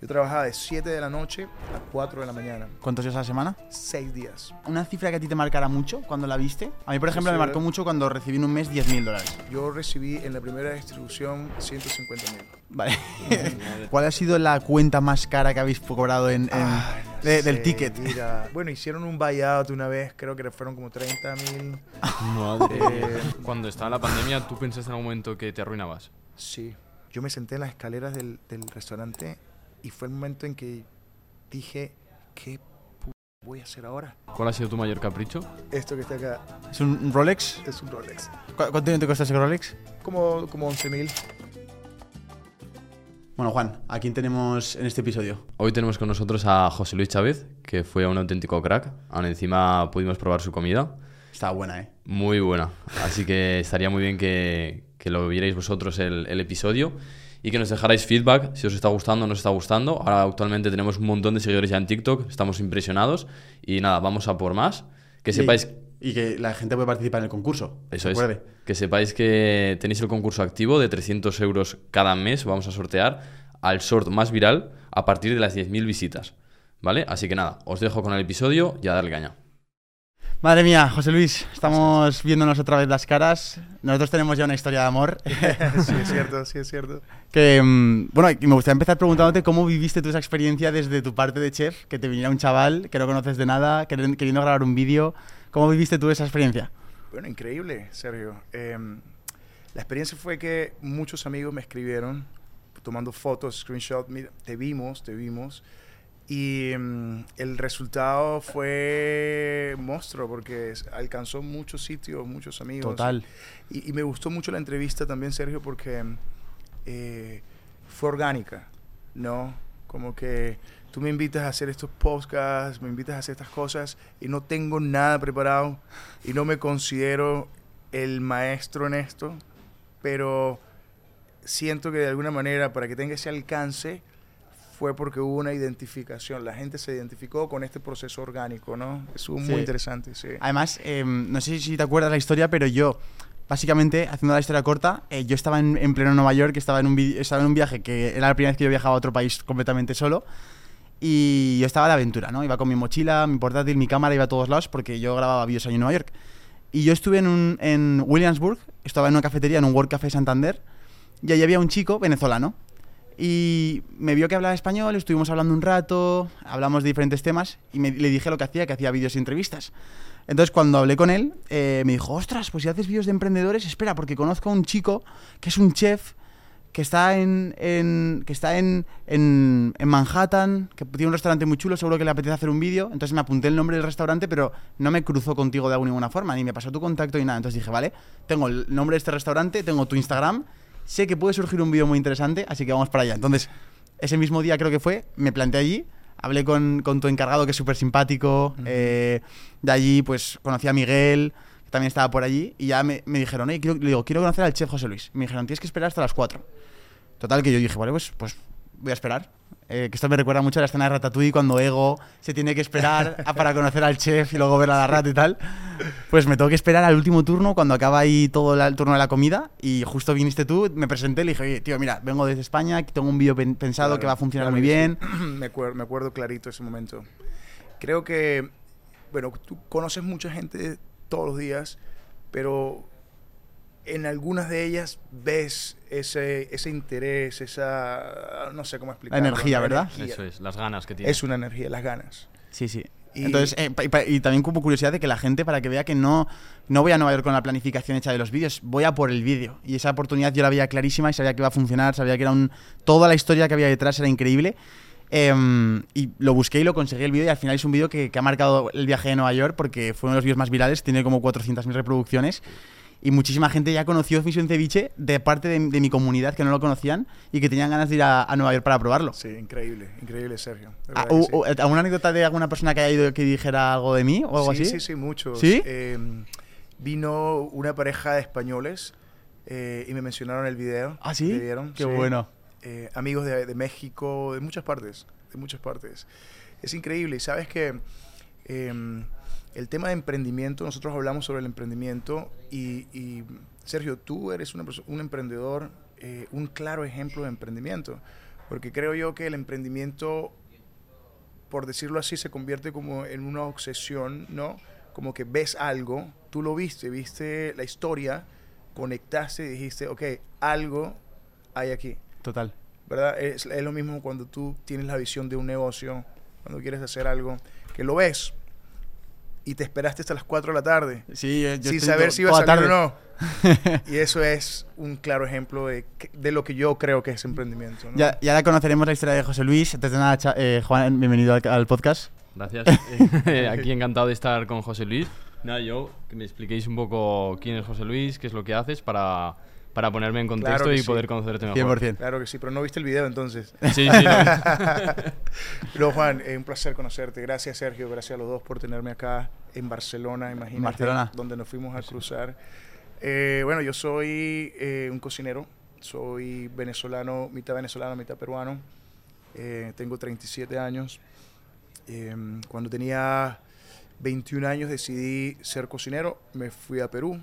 Yo trabajaba de 7 de la noche a 4 de la mañana. ¿Cuántos días a la semana? 6 días. ¿Una cifra que a ti te marcara mucho cuando la viste? A mí, por ejemplo, Sí, me marcó ¿verdad? mucho cuando recibí en un mes 10.000 dólares. Yo recibí en la primera distribución 150 mil. Vale. ¿Cuál ha sido la cuenta más cara que habéis cobrado en, en- de- del ticket? Mira, bueno, hicieron un buyout una vez, creo que fueron como 30 mil. Madre Eh, mía. Cuando estaba la pandemia, ¿tú pensaste en algún momento que te arruinabas? Sí. Yo me senté en las escaleras del, del restaurante y fue el momento en que dije, ¿qué voy a hacer ahora? ¿Cuál ha sido tu mayor capricho? Esto que está acá ¿Es un Rolex? es un Rolex. ¿Cu- ¿Cuánto dinero te cuesta ese Rolex? Como, como 11 mil. Bueno, Juan, ¿a quién tenemos en este episodio? Hoy tenemos con nosotros a José Luis Chávez, que fue un auténtico crack. Aún encima pudimos probar su comida. Está buena, ¿eh? Muy buena. Así que estaría muy bien que, que lo vierais vosotros el, el episodio y que nos dejarais feedback si os está gustando o no os está gustando. Ahora actualmente tenemos un montón de seguidores ya en TikTok, estamos impresionados y nada, vamos a por más. Que sepáis, Y que la gente puede participar en el concurso. eso es, que sepáis que tenéis el concurso activo de 300 euros cada mes. Vamos a sortear al short más viral a partir de las 10.000 visitas. ¿Vale? Así que nada, os dejo con el episodio y a darle caña. Madre mía, José Luis, estamos viéndonos otra vez las caras. Nosotros tenemos ya una historia de amor. sí, es cierto, sí, es cierto. que, mm, bueno, y me gustaría empezar preguntándote cómo viviste tú esa experiencia desde tu parte de chef, que te viniera un chaval que no conoces de nada, queriendo grabar un vídeo. ¿Cómo viviste tú esa experiencia? Bueno, increíble, Sergio. Eh, la experiencia fue que muchos amigos me escribieron tomando fotos, screenshot, mira, te vimos, te vimos. Y mm, el resultado fue monstruo porque alcanzó muchos sitios, muchos amigos. Total. Y, y me gustó mucho la entrevista también, Sergio, porque eh, fue orgánica, ¿no? Como que tú me invitas a hacer estos podcasts, me invitas a hacer estas cosas y no tengo nada preparado y no me considero el maestro en esto, pero siento que de alguna manera para que tenga ese alcance fue porque hubo una identificación, la gente se identificó con este proceso orgánico, ¿no? Estuvo Sí. muy interesante, sí. Además, eh, no sé si te acuerdas la historia, pero yo, básicamente, haciendo la historia corta, eh, yo estaba en, en pleno Nueva York, estaba en, un estaba en un viaje que era la primera vez que yo viajaba a otro país completamente solo. Y yo estaba de aventura, ¿no? Iba con mi mochila, mi portátil, mi cámara, iba a todos lados porque yo grababa vídeos ahí en Nueva York. Y yo estuve en, un- en Williamsburg, estaba en una cafetería, en un World Café Santander, y ahí había un chico venezolano. Y me vio que hablaba español, estuvimos hablando un rato, hablamos de diferentes temas, y me- le dije lo que hacía, que hacía vídeos y entrevistas. Entonces, cuando hablé con él, eh, me dijo, ostras, pues si haces vídeos de emprendedores, espera, porque conozco a un chico que es un chef que está en, en- que está en, en, en Manhattan, que tiene un restaurante muy chulo, seguro que le apetece hacer un vídeo. Entonces me apunté el nombre del restaurante, pero no me cruzó contigo de alguna forma, ni me pasó tu contacto ni nada. Entonces dije, vale, tengo el nombre de este restaurante, tengo tu Instagram, sé que puede surgir un vídeo muy interesante, así que vamos para allá. Entonces, ese mismo día creo que fue, me planté allí, hablé con, con tu encargado, que es súper simpático. eh, de allí, pues conocí a Miguel, que también estaba por allí, y ya me, me dijeron, "Oye, quiero, le digo, quiero conocer al chef José Luis. Me dijeron, tienes que esperar hasta las 4. Total, que yo dije, vale, pues, pues voy a esperar. Eh, que esto me recuerda mucho a la escena de Ratatouille cuando Ego se tiene que esperar a- para conocer al chef y luego ver a la rata y tal. Pues me tengo que esperar al último turno cuando acaba ahí todo la- el turno de la comida y justo viniste tú, me presenté y le dije, oye, tío, mira, vengo desde España, tengo un vídeo pen- pensado Claro, que va a funcionar claro muy bien. me, acuerdo, me acuerdo clarito ese momento. Creo que, bueno, tú conoces mucha gente todos los días, pero en algunas de ellas ves ese, ese interés, esa, no sé cómo explicarlo. energía, ¿no? ¿verdad? Energía. Eso es, las ganas que tiene. Es una energía, las ganas. Sí, sí. Y- Entonces, eh, y, y también como curiosidad de que la gente, para que vea que no, no voy a Nueva York con la planificación hecha de los vídeos, voy a por el vídeo. Y esa oportunidad yo la veía clarísima y sabía que iba a funcionar, sabía que era un... Toda la historia que había detrás era increíble. Em, y lo busqué y lo conseguí el vídeo y al final es un vídeo que, que ha marcado el viaje de Nueva York porque fue uno de los vídeos más virales, tiene como 400.000 reproducciones. Y muchísima gente ya conoció Misión Ceviche de parte de, de mi comunidad que no lo conocían y que tenían ganas de ir a, a Nueva York para probarlo. Sí, increíble, increíble, Sergio. Ah, sí. ¿Alguna anécdota de alguna persona que haya ido que dijera algo de mí o algo sí, así? Sí, sí, muchos. ¿Sí? Eh, vino una pareja de españoles eh, y me mencionaron el video. ¿Ah, sí? vieron, Qué sí. bueno. Eh, amigos de, de México, de muchas partes, de muchas partes. Es increíble. Y sabes que eh, el tema de emprendimiento, nosotros hablamos sobre el emprendimiento y, y, Sergio, tú eres una un emprendedor, eh, un claro ejemplo de emprendimiento. Porque creo yo que el emprendimiento, por decirlo así, se convierte como en una obsesión, ¿no? Como que ves algo, tú lo viste, viste la historia, conectaste y dijiste, ok, algo hay aquí. Total. ¿Verdad? Es, es lo mismo cuando tú tienes la visión de un negocio, cuando quieres hacer algo, que lo ves y te esperaste hasta las 4 de la tarde Sí, eh, yo sin saber si iba a la salir o tarde. no. Y eso es un claro ejemplo de, de lo que yo creo que es emprendimiento. ¿no? Ya, ya ahora conoceremos la historia de José Luis. Antes de nada, eh, Juan, bienvenido al, al podcast. Gracias. Eh, Aquí encantado de estar con José Luis. Nada, yo que me expliquéis un poco quién es José Luis, qué es lo que haces para, para ponerme en contexto Claro y sí. poder conocerte mejor. 100%. Claro que sí, pero no viste el video entonces. Sí, sí. Pero Juan, es un placer conocerte. Gracias Sergio, gracias a los dos por tenerme acá en Barcelona, imagínate, Barcelona. donde nos fuimos a cruzar. Eh, bueno, yo soy eh, un cocinero, soy venezolano, mitad venezolano, mitad peruano. Eh, tengo 37 años. Eh, cuando tenía 21 años decidí ser cocinero, me fui a Perú.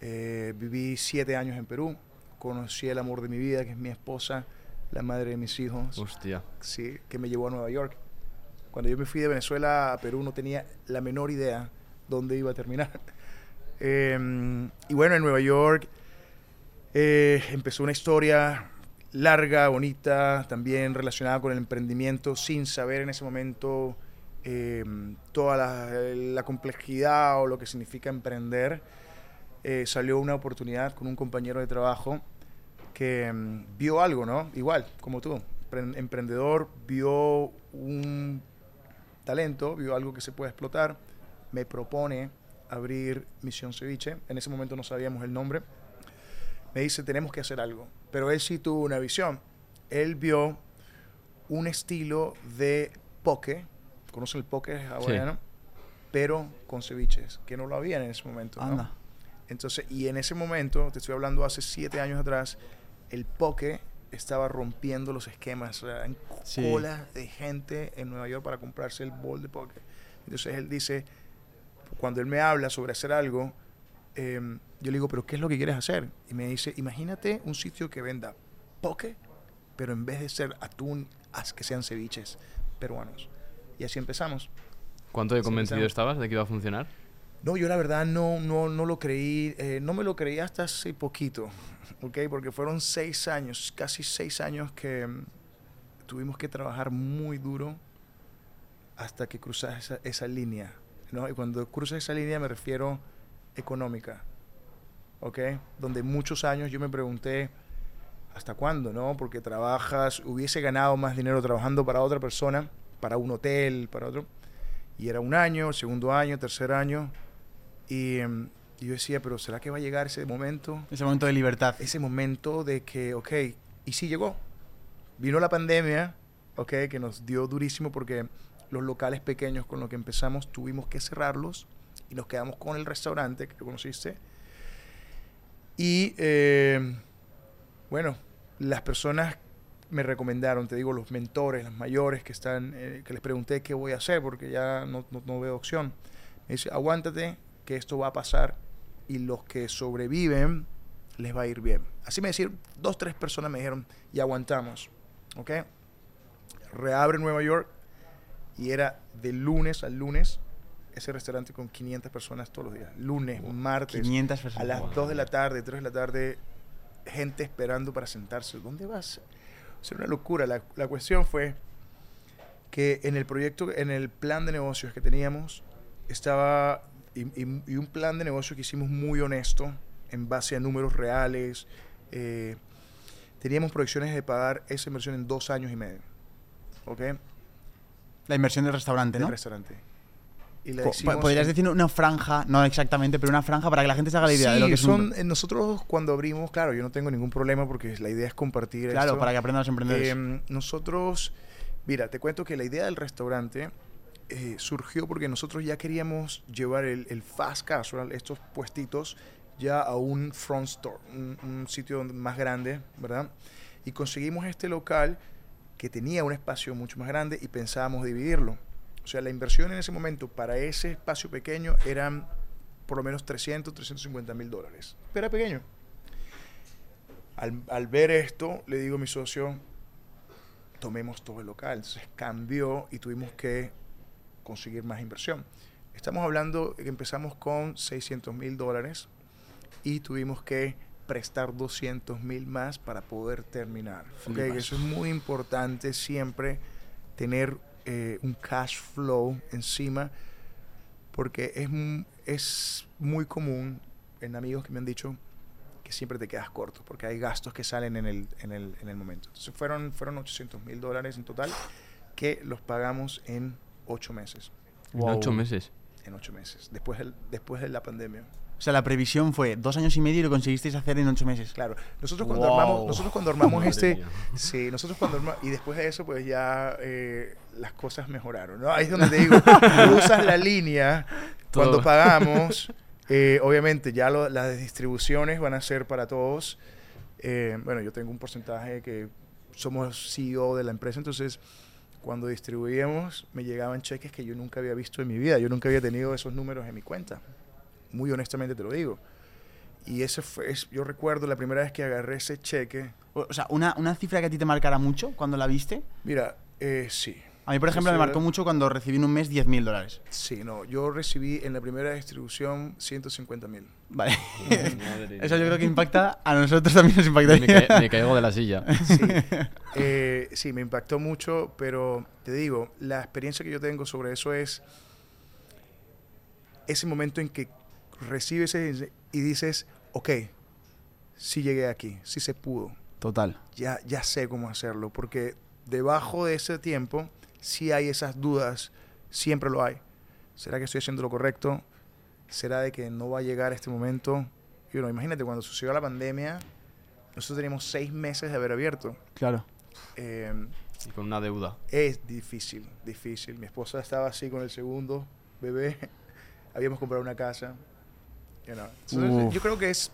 Eh, viví 7 años en Perú. Conocí el amor de mi vida, que es mi esposa, la madre de mis hijos Hostia. sí, que me llevó a Nueva York. Cuando yo me fui de Venezuela a Perú no tenía la menor idea dónde iba a terminar. Eh, y bueno, en Nueva York eh, empezó una historia larga, bonita, también relacionada con el emprendimiento, sin saber en ese momento eh, toda la, la complejidad o lo que significa emprender. Eh, salió una oportunidad con un compañero de trabajo que mm, vio algo, ¿no? Igual, como tú, empre- emprendedor, vio un talento, vio algo que se puede explotar, me propone abrir Misión Ceviche, en ese momento no sabíamos el nombre, me dice, tenemos que hacer algo, pero él sí tuvo una visión, él vio un estilo de poke, conocen el poke hawaiano, pero con ceviches, que no lo había en ese momento, ¿no? Anda. Entonces, y en ese momento, te estoy hablando hace siete años atrás, el poke estaba rompiendo los esquemas. Sí. cola de gente en Nueva York para comprarse el bol de poke. Entonces él dice, cuando él me habla sobre hacer algo, eh, yo le digo, pero ¿qué es lo que quieres hacer? Y me dice, imagínate un sitio que venda poke, pero en vez de ser atún, haz que sean ceviches peruanos. Y así empezamos. ¿Cuánto de convencido empezamos. estabas de que iba a funcionar? No, yo la verdad no, no, no lo creí, eh, no me lo creí hasta hace poquito, ¿ok? Porque fueron seis años, casi seis años que mm, tuvimos que trabajar muy duro hasta que cruzas esa, esa línea, ¿no? Y cuando cruzas esa línea me refiero económica, ¿ok? Donde muchos años yo me pregunté, ¿hasta cuándo, no? Porque trabajas, hubiese ganado más dinero trabajando para otra persona, para un hotel, para otro. Y era un año, segundo año, tercer año. Y, em, y yo decía, pero ¿será que va a llegar ese momento? Ese momento de libertad. Ese momento de que, ok, y sí llegó. Vino la pandemia, ok, que nos dio durísimo porque los locales pequeños con los que empezamos tuvimos que cerrarlos y nos quedamos con el restaurante que conociste. Y eh, bueno, las personas me recomendaron, te digo, los mentores, las mayores que están, eh, que les pregunté qué voy a hacer porque ya no, no- no veo opción. Me dice, aguántate, que esto va a pasar y los que sobreviven les va a ir bien. Así me decían, dos, tres personas me dijeron, y aguantamos, ¿ok? Reabre Nueva York y era de lunes al lunes ese restaurante con 500 personas todos los días. Lunes, martes, 500 a personas. las Wow. 2 de la tarde, 3 de la tarde, gente esperando para sentarse. ¿Dónde vas? O sea, una locura. La, la cuestión fue que en el proyecto, en el plan de negocios que teníamos, estaba, y, y- y un plan de negocio que hicimos muy honesto, en base a números reales. eh, teníamos proyecciones de pagar esa inversión en dos años y medio. ¿Ok? La inversión del restaurante, Del ¿no? restaurante. Y la hicimos Podrías decir una franja, no exactamente, pero una franja para que la gente se haga la idea de lo Sí, que es son, un... eh, nosotros cuando abrimos, claro, yo no tengo ningún problema porque la idea es compartir Claro, esto. para que aprendan los emprendedores. Eh, nosotros, mira, te cuento que la idea del restaurante eh, surgió porque nosotros ya queríamos llevar el, el fast casual, estos puestitos, ya a un front store, un, un sitio más grande, ¿verdad? Y conseguimos este local que tenía un espacio mucho más grande y pensábamos dividirlo. O sea, la inversión en ese momento para ese espacio pequeño eran por lo menos 300, 350 mil dólares. Pero era pequeño. Al, al ver esto, le digo a mi socio, tomemos todo el local. Entonces cambió y tuvimos que conseguir más inversión. Estamos hablando que empezamos con 600 mil dólares y tuvimos que prestar 200 mil más para poder terminar. Ok, Flipas. Eso es muy importante siempre tener eh, un cash flow encima porque es, es muy común en amigos que me han dicho que siempre te quedas corto porque hay gastos que salen en el, en el, en el momento. Entonces fueron, fueron 800 mil dólares en total que los pagamos en ocho meses. En Wow. ocho meses. En ocho meses, después, del- después de la pandemia. O sea, la previsión fue dos años y medio y lo conseguisteis hacer en ocho meses. Claro, nosotros cuando Wow. armamos, nosotros cuando armamos este, mía. sí, nosotros cuando armamos, y después de eso, pues ya eh, las cosas mejoraron, ¿no? Ahí es donde te digo, cruzas la línea cuando Todo. pagamos, eh, obviamente ya lo- las distribuciones van a ser para todos. Eh, bueno, yo tengo un porcentaje que somos CEO de la empresa, entonces cuando distribuíamos me llegaban cheques que yo nunca había visto en mi vida, yo nunca había tenido esos números en mi cuenta, muy honestamente te lo digo. Y ese fue, es- yo recuerdo la primera vez que agarré ese cheque, O o sea, una, una cifra que a ti te marcara mucho cuando la viste. mira, eh, sí, A mí, por ejemplo, me marcó mucho cuando recibí en un mes 10.000 dólares. sí, no, yo recibí en la primera distribución 150 mil. Vale. Madre Eso yo creo que impacta, a nosotros también nos Me, ca- me caigo de la silla. Sí, Eh, sí, me impactó mucho, pero te digo, la experiencia que yo tengo sobre eso es ese momento en que recibes ese- y dices, ok, sí llegué aquí, sí se pudo, Total. ya, ya sé cómo hacerlo, porque debajo de ese tiempo sí hay esas dudas, siempre lo hay. ¿Será que estoy haciendo lo correcto? ¿Será de que no va a llegar este momento? Y bueno, imagínate, cuando sucedió la pandemia, nosotros teníamos seis meses de haber abierto. Claro. Eh, Y con una deuda. es difícil, difícil. Mi esposa estaba así con el segundo bebé. Habíamos comprado una casa. you know. Entonces, yo creo que es,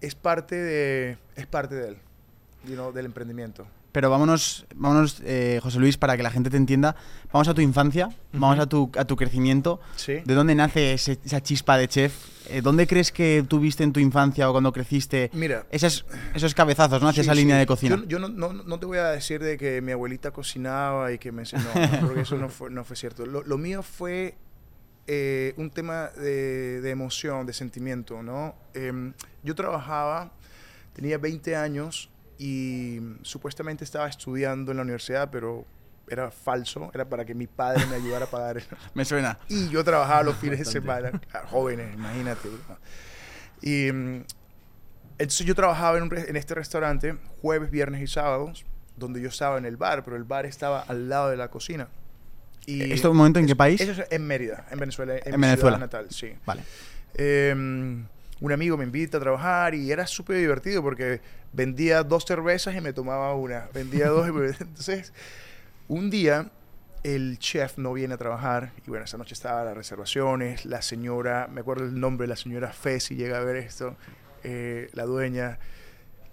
es parte de es parte de él, you know, del emprendimiento. Pero vámonos, vámonos eh, José Luis, para que la gente te entienda. Vamos a tu infancia, vamos a tu, a tu crecimiento. Sí. ¿De dónde nace ese- esa chispa de chef? Eh, ¿Dónde crees que tuviste en tu infancia o cuando creciste Mira, esas, esos cabezazos, ¿no? Hacia Sí, esa línea de cocina. Yo, yo no, no, no te voy a decir de que mi abuelita cocinaba y que me enseñó, no, porque eso no fue, no fue cierto. Lo, lo mío fue eh, un tema de, de emoción, de sentimiento, ¿no? Em, yo trabajaba, tenía 20 años y supuestamente estaba estudiando en la universidad, pero era falso, era para que mi padre me ayudara a pagar Me suena. y yo trabajaba los fines de semana. Jóvenes, imagínate. Y mm, entonces yo trabajaba en, un re- en este restaurante jueves, viernes y sábados, donde yo estaba en el bar, pero el bar estaba al lado de la cocina. Y ¿Esto un momento en qué país? Eso es en Mérida, en Venezuela, en, En mi Venezuela. natal, sí. Vale. Eh, un amigo me invita a trabajar y era súper divertido porque vendía dos cervezas y me tomaba una. Vendía dos y me... Entonces, un día el chef no viene a trabajar y bueno, esa noche estaban las reservaciones, la señora, me acuerdo el nombre, la señora Fesi llega a ver esto, eh, la dueña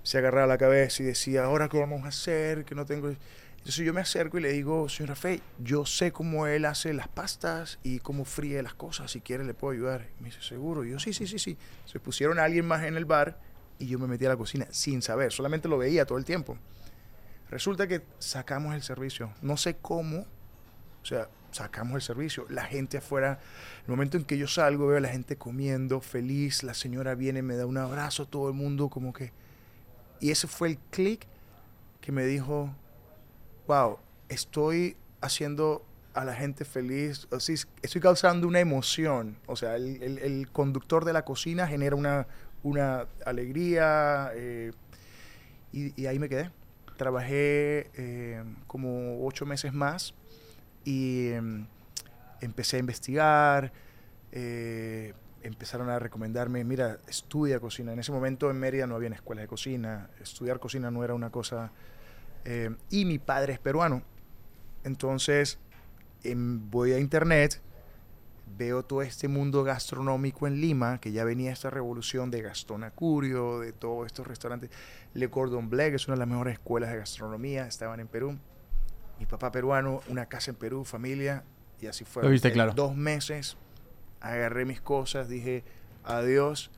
se agarraba la cabeza y decía, ahora qué vamos a hacer, que no tengo... Entonces yo me acerco y le digo, señora Fe, yo sé cómo él hace las pastas y cómo fríe las cosas, si quiere le puedo ayudar. Me dice, seguro. Yo, sí, sí, sí, sí. Se pusieron a alguien más en el bar y yo me metí a la cocina sin saber, solamente lo veía todo el tiempo. Resulta que sacamos el servicio, no sé cómo, o sea, sacamos el servicio. La gente afuera, el momento en que yo salgo, veo a la gente comiendo, feliz, la señora viene, me da un abrazo, todo el mundo como que... Y ese fue el clic que me dijo, wow, estoy haciendo a la gente feliz, así, estoy causando una emoción. O sea, el, conductor de la cocina genera una, una alegría eh, y, y ahí me quedé. Trabajé eh, como ocho meses más y em, empecé a investigar. eh, empezaron a recomendarme, mira, estudia cocina. En ese momento en Mérida no había escuelas de cocina. Estudiar cocina no era una cosa... eh, y mi padre es peruano. Entonces em, voy a internet, veo todo este mundo gastronómico en Lima, que ya venía esta revolución de Gastón Acurio, de todos estos restaurantes. Le Cordon Bleu, que es una de las mejores escuelas de gastronomía, estaban en Perú. Mi papá peruano, una casa en Perú, familia, y así fue. Lo viste En claro. Dos meses, agarré mis cosas, dije adiós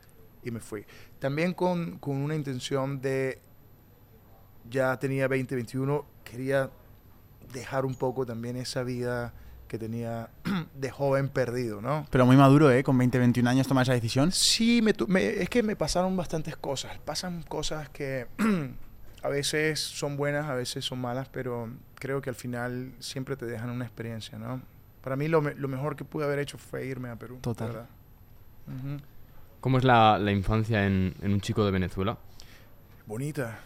y me fui. También con, con una intención de ya tenía 20, 21, quería dejar un poco también esa vida que tenía de joven perdido, ¿no? Pero muy maduro, ¿eh? Con 20, 21 años tomar esa decisión. Sí, me es que me pasaron bastantes cosas. Pasan cosas que a veces son buenas, a veces son malas, pero creo que al final siempre te dejan una experiencia, ¿no? Para mí lo, me- lo mejor que pude haber hecho fue irme a Perú. Total. ¿Cómo es la, la infancia en, en un chico de Venezuela? Bonita,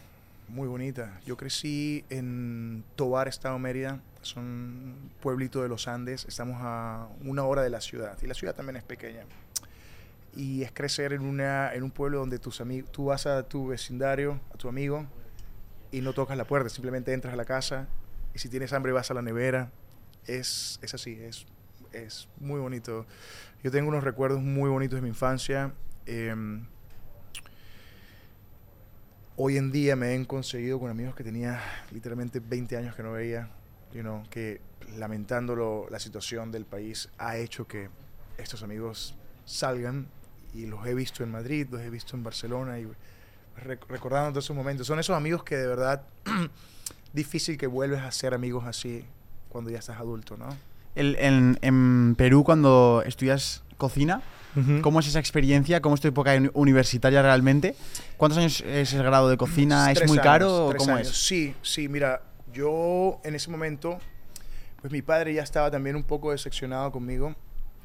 muy bonita. Yo crecí en Tobar, Estado Mérida. Es un pueblito de los Andes. Estamos a una hora de la ciudad. Y la ciudad también es pequeña. Y es crecer en, una, en un pueblo donde tus tú vas a tu vecindario, a tu amigo, y no tocas la puerta. Simplemente entras a la casa. Y si tienes hambre, vas a la nevera. Es, es así, es, es muy bonito. Yo tengo unos recuerdos muy bonitos de mi infancia. Em, hoy en día me he conseguido con amigos que tenía literalmente 20 años que no veía, you que lamentándolo la situación del país ha hecho que estos amigos salgan y los he visto en Madrid, los he visto en Barcelona y rec- recordando todos esos momentos. Son esos amigos que de verdad difícil que vuelves a ser amigos así cuando ya estás adulto, ¿no? En, en Perú, cuando estudias cocina, ¿cómo es esa experiencia? ¿Cómo es tu época uni- universitaria realmente? ¿Cuántos años es el grado de cocina? ¿Es muy años, caro o tres cómo años. es? Sí, sí, mira, yo en ese momento, pues mi padre ya estaba también un poco decepcionado conmigo,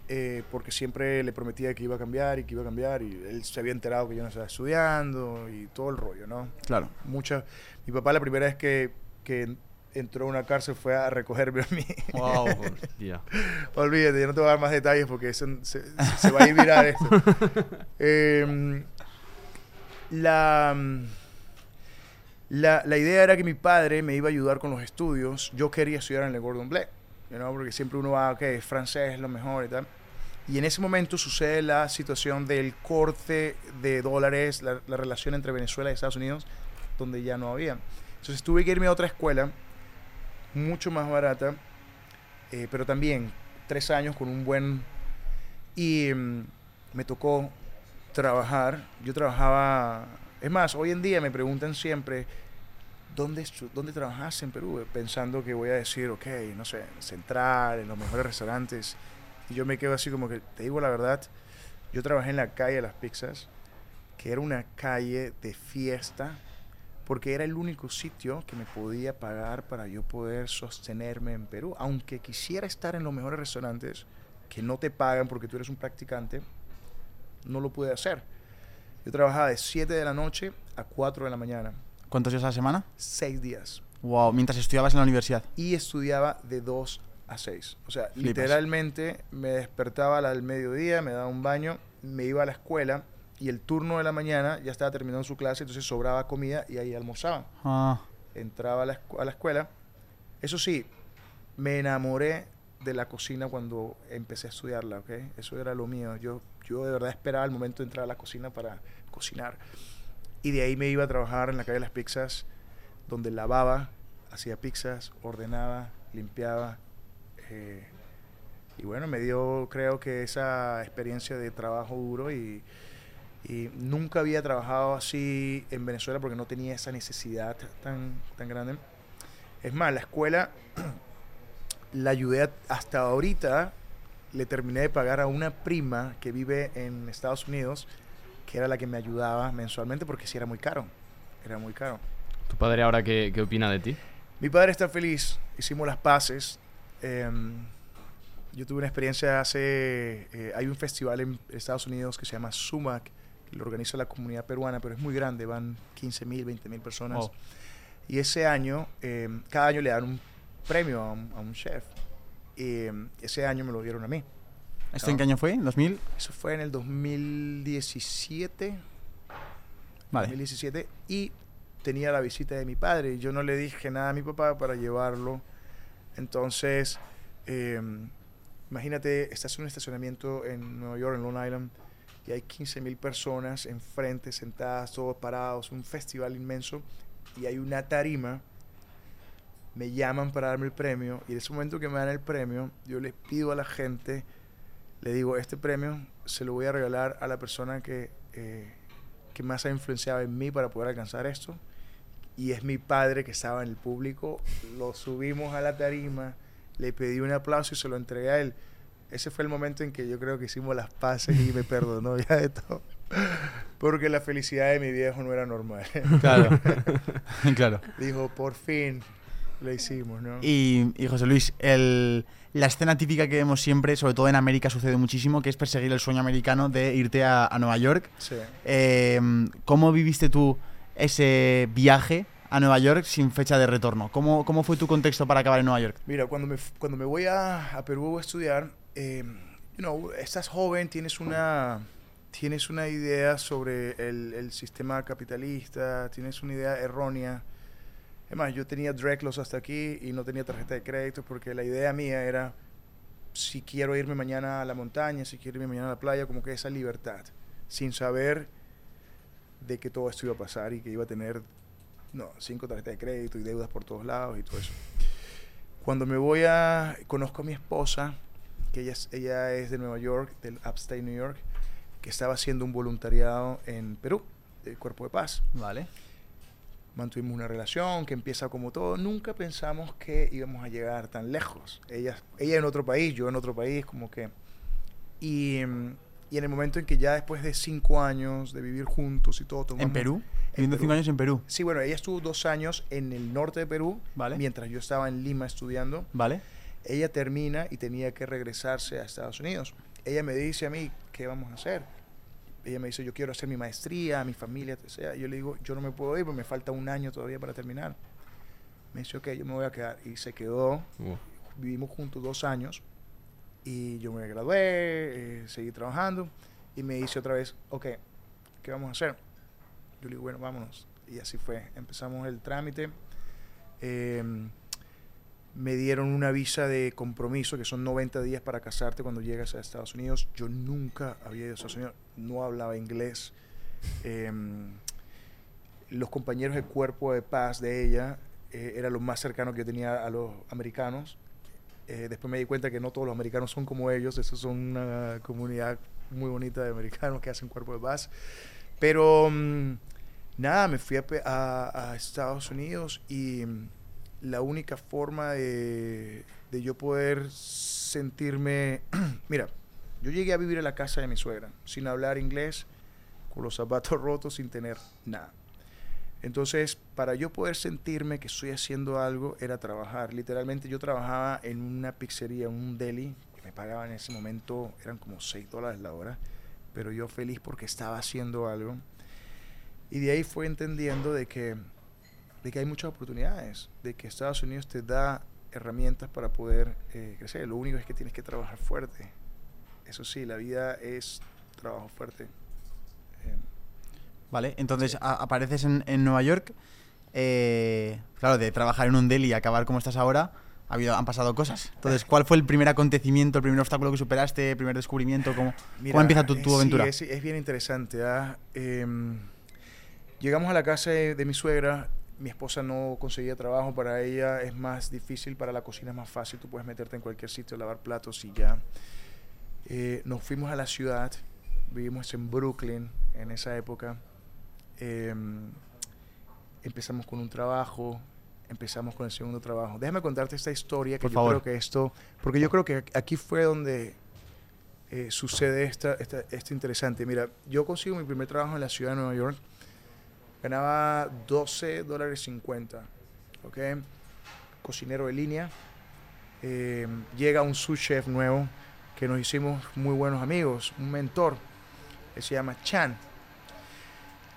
eh, porque siempre le prometía que iba a cambiar y que iba a cambiar, y él se había enterado que yo no estaba estudiando y todo el rollo, ¿no? Claro. Mucha, mi papá la primera vez que, que entró a una cárcel fue a recogerme a mí. Wow. Olvídate, yo no te voy a dar más detalles porque eso se, se va a ir viral esto. Em, la, la, la idea era que mi padre me iba a ayudar con los estudios. Yo quería estudiar en el Gordon Blake, you know, porque siempre uno va, ok, francés es lo mejor y tal. Y en ese momento sucede la situación del corte de dólares, la, la relación entre Venezuela y Estados Unidos, donde ya no había. Entonces tuve que irme a otra escuela, mucho más barata, eh, pero también tres años con un buen... Y mm, me tocó trabajar. Yo trabajaba... Es más, hoy en día me preguntan siempre, ¿dónde, ¿dónde trabajas en Perú? Pensando que voy a decir, ok, no sé, en Central, en los mejores restaurantes. Y yo me quedo así como que, te digo la verdad, yo trabajé en la calle de las pizzas, que era una calle de fiesta, porque era el único sitio que me podía pagar para yo poder sostenerme en Perú. Aunque quisiera estar en los mejores restaurantes, que no te pagan porque tú eres un practicante, no lo pude hacer. Yo trabajaba de 7 de la noche a 4 de la mañana, ¿Cuántos días a la semana? 6 días. Wow, mientras estudiabas en la universidad. Y estudiaba de 2 a 6. O sea, Flipas. literalmente me despertaba al mediodía, me daba un baño, me iba a la escuela y el turno de la mañana ya estaba terminando su clase, entonces sobraba comida y ahí almorzaba. Ah, entraba a la, a la escuela. Eso sí, me enamoré de la cocina cuando empecé a estudiarla, ¿ok? Eso era lo mío. Yo, yo de verdad esperaba el momento de entrar a la cocina para cocinar. Y de ahí me iba a trabajar en la calle de las pizzas, donde lavaba, hacía pizzas, ordenaba, limpiaba. eh, y bueno, me dio, creo que esa experiencia de trabajo duro y, y nunca había trabajado así en Venezuela porque no tenía esa necesidad tan, tan grande. Es más, la escuela la ayudé a- hasta ahorita, le terminé de pagar a una prima que vive en Estados Unidos, que era la que me ayudaba mensualmente porque sí era muy caro. Era muy caro. ¿Tu padre ahora qué, qué opina de ti? Mi padre está feliz, hicimos las paces. Em, yo tuve una experiencia hace... eh, hay un festival en Estados Unidos que se llama SUMAC, lo organiza la comunidad peruana, pero es muy grande, van 15 mil, 20 mil personas. Oh. Y ese año, em, cada año le dan un premio a un, a un chef. Y em, ese año me lo dieron a mí. ¿Esto en qué año fue? ¿En 2000? Eso fue en el 2017. Vale. 2017 y tenía la visita de mi padre. Yo no le dije nada a mi papá para llevarlo. Entonces, eh, imagínate, estás en un estacionamiento en Nueva York, en Long Island, y hay 15 mil personas enfrente, sentadas, todos parados, un festival inmenso, y hay una tarima. Me llaman para darme el premio, y en ese momento que me dan el premio, yo les pido a la gente, le digo, este premio se lo voy a regalar a la persona que... eh, que más ha influenciado en mí para poder alcanzar esto. y es mi padre que estaba en el público. Lo subimos a la tarima, le pedí un aplauso y se lo entregué a él. Ese fue el momento en que yo creo que hicimos las paces y me perdonó ya de todo. Porque la felicidad de mi viejo no era normal. Claro. claro. Dijo, por fin lo hicimos, ¿no? Y, y José Luis, el, la escena típica que vemos siempre, sobre todo en América sucede muchísimo, que es perseguir el sueño americano de irte a, a Nueva York. Sí. Eh, ¿Cómo viviste tú ese viaje a Nueva York sin fecha de retorno? ¿Cómo, cómo fue tu contexto para acabar en Nueva York? Mira, cuando me, cuando me voy a, a Perú a estudiar, eh, you know, estás joven, tienes una, tienes una idea sobre el, el sistema capitalista, tienes una idea errónea. Es más, yo tenía Dreclos hasta aquí y no tenía tarjeta de crédito porque la idea mía era, si quiero irme mañana a la montaña, si quiero irme mañana a la playa, como que esa libertad, sin saber de que todo esto iba a pasar y que iba a tener, no, cinco tarjetas de crédito y deudas por todos lados y todo eso. Cuando me voy a... Conozco a mi esposa, que ella es, ella es de Nueva York, del Upstate New York, que estaba haciendo un voluntariado en Perú, del Cuerpo de Paz. Vale. Mantuvimos una relación que empieza como todo. Nunca pensamos que íbamos a llegar tan lejos. Ella, ella en otro país, yo en otro país, como que... Y, y en el momento en que ya después de cinco años de vivir juntos y todo... ¿En Perú? En Viviendo cinco años en Perú. Sí, bueno, ella estuvo dos años en el norte de Perú, Vale. mientras yo estaba en Lima estudiando. Vale. Ella termina y tenía que regresarse a Estados Unidos. Ella me dice a mí, ¿qué vamos a hacer? Ella me dice, yo quiero hacer mi maestría, mi familia, o sea. Yo le digo, yo no me puedo ir porque me falta un año todavía para terminar. Me dice, ok, yo me voy a quedar. Y se quedó, Uh, vivimos juntos dos años. Y yo me gradué, eh, seguí trabajando. Y me dice otra vez, ok, ¿qué vamos a hacer? Yo le digo, bueno, vámonos. Y así fue. Empezamos el trámite. Em, me dieron una visa de compromiso, que son 90 días para casarte cuando llegas a Estados Unidos. Yo nunca había ido a Estados Unidos, no hablaba inglés. Em, los compañeros de cuerpo de paz de ella eh, era lo más cercano que yo tenía a los americanos. Eh, después me di cuenta que no todos los americanos son como ellos, esos son una comunidad muy bonita de americanos que hacen cuerpo de paz. Pero mm, nada, me fui a- a Estados Unidos y mm, la única forma de, de yo poder sentirme... Mira, yo llegué a vivir en la casa de mi suegra, sin hablar inglés, con los zapatos rotos, sin tener nada. Entonces, para yo poder sentirme que estoy haciendo algo, era trabajar. Literalmente yo trabajaba en una pizzería, un deli, que me pagaban en ese momento, eran como 6 dólares la hora, pero yo feliz porque estaba haciendo algo. Y de ahí fue entendiendo de que, de que hay muchas oportunidades, de que Estados Unidos te da herramientas para poder eh, crecer. Lo único es que tienes que trabajar fuerte. Eso sí, la vida es trabajo fuerte. Eh, Vale. Entonces a- apareces en, en Nueva York. eh, claro, de trabajar en un deli y acabar como estás ahora. Ha habido, han pasado cosas. Entonces, ¿cuál fue el primer acontecimiento, el primer obstáculo que superaste, el primer descubrimiento? ¿Cómo, ¿cómo empieza tu, eh, tu sí, aventura? es, es bien interesante. ¿ah? Em, llegamos a la casa de, de mi suegra. Mi esposa no conseguía trabajo. Para ella es más difícil. Para la cocina es más fácil. Tú puedes meterte en cualquier sitio, lavar platos y ya. Eh, nos fuimos a la ciudad. Vivimos en Brooklyn en esa época. Em, empezamos con un trabajo. Empezamos con el segundo trabajo. Déjame contarte esta historia que Por yo favor. creo que esto, porque yo creo que aquí fue donde eh, sucede esta, esta, esto interesante. Mira, yo consigo mi primer trabajo en la ciudad de Nueva York. Ganaba 12 dólares 50. ¿Ok? Cocinero de línea. Eh, llega un sous chef nuevo que nos hicimos muy buenos amigos, un mentor. Que se llama Chan.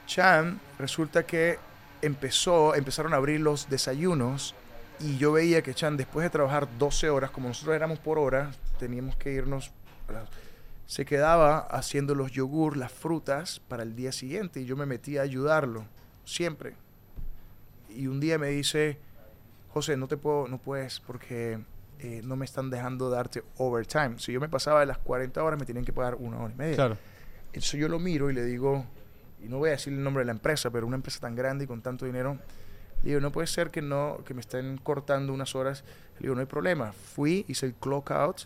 Chan resulta que empezó, empezaron a abrir los desayunos y yo veía que Chan, después de trabajar 12 horas, como nosotros éramos por hora, teníamos que irnos, a las- se quedaba haciendo los yogur, las frutas para el día siguiente y yo me metí a ayudarlo, siempre. Y un día me dice, José, no te puedo, no puedes porque eh, no me están dejando darte overtime. Si yo me pasaba de las 40 horas, me tienen que pagar una hora y media. Claro. Entonces yo lo miro y le digo, y no voy a decir el nombre de la empresa, pero una empresa tan grande y con tanto dinero, le digo, no puede ser que no, que me estén cortando unas horas. Le digo, no hay problema. Fui, hice el clock out,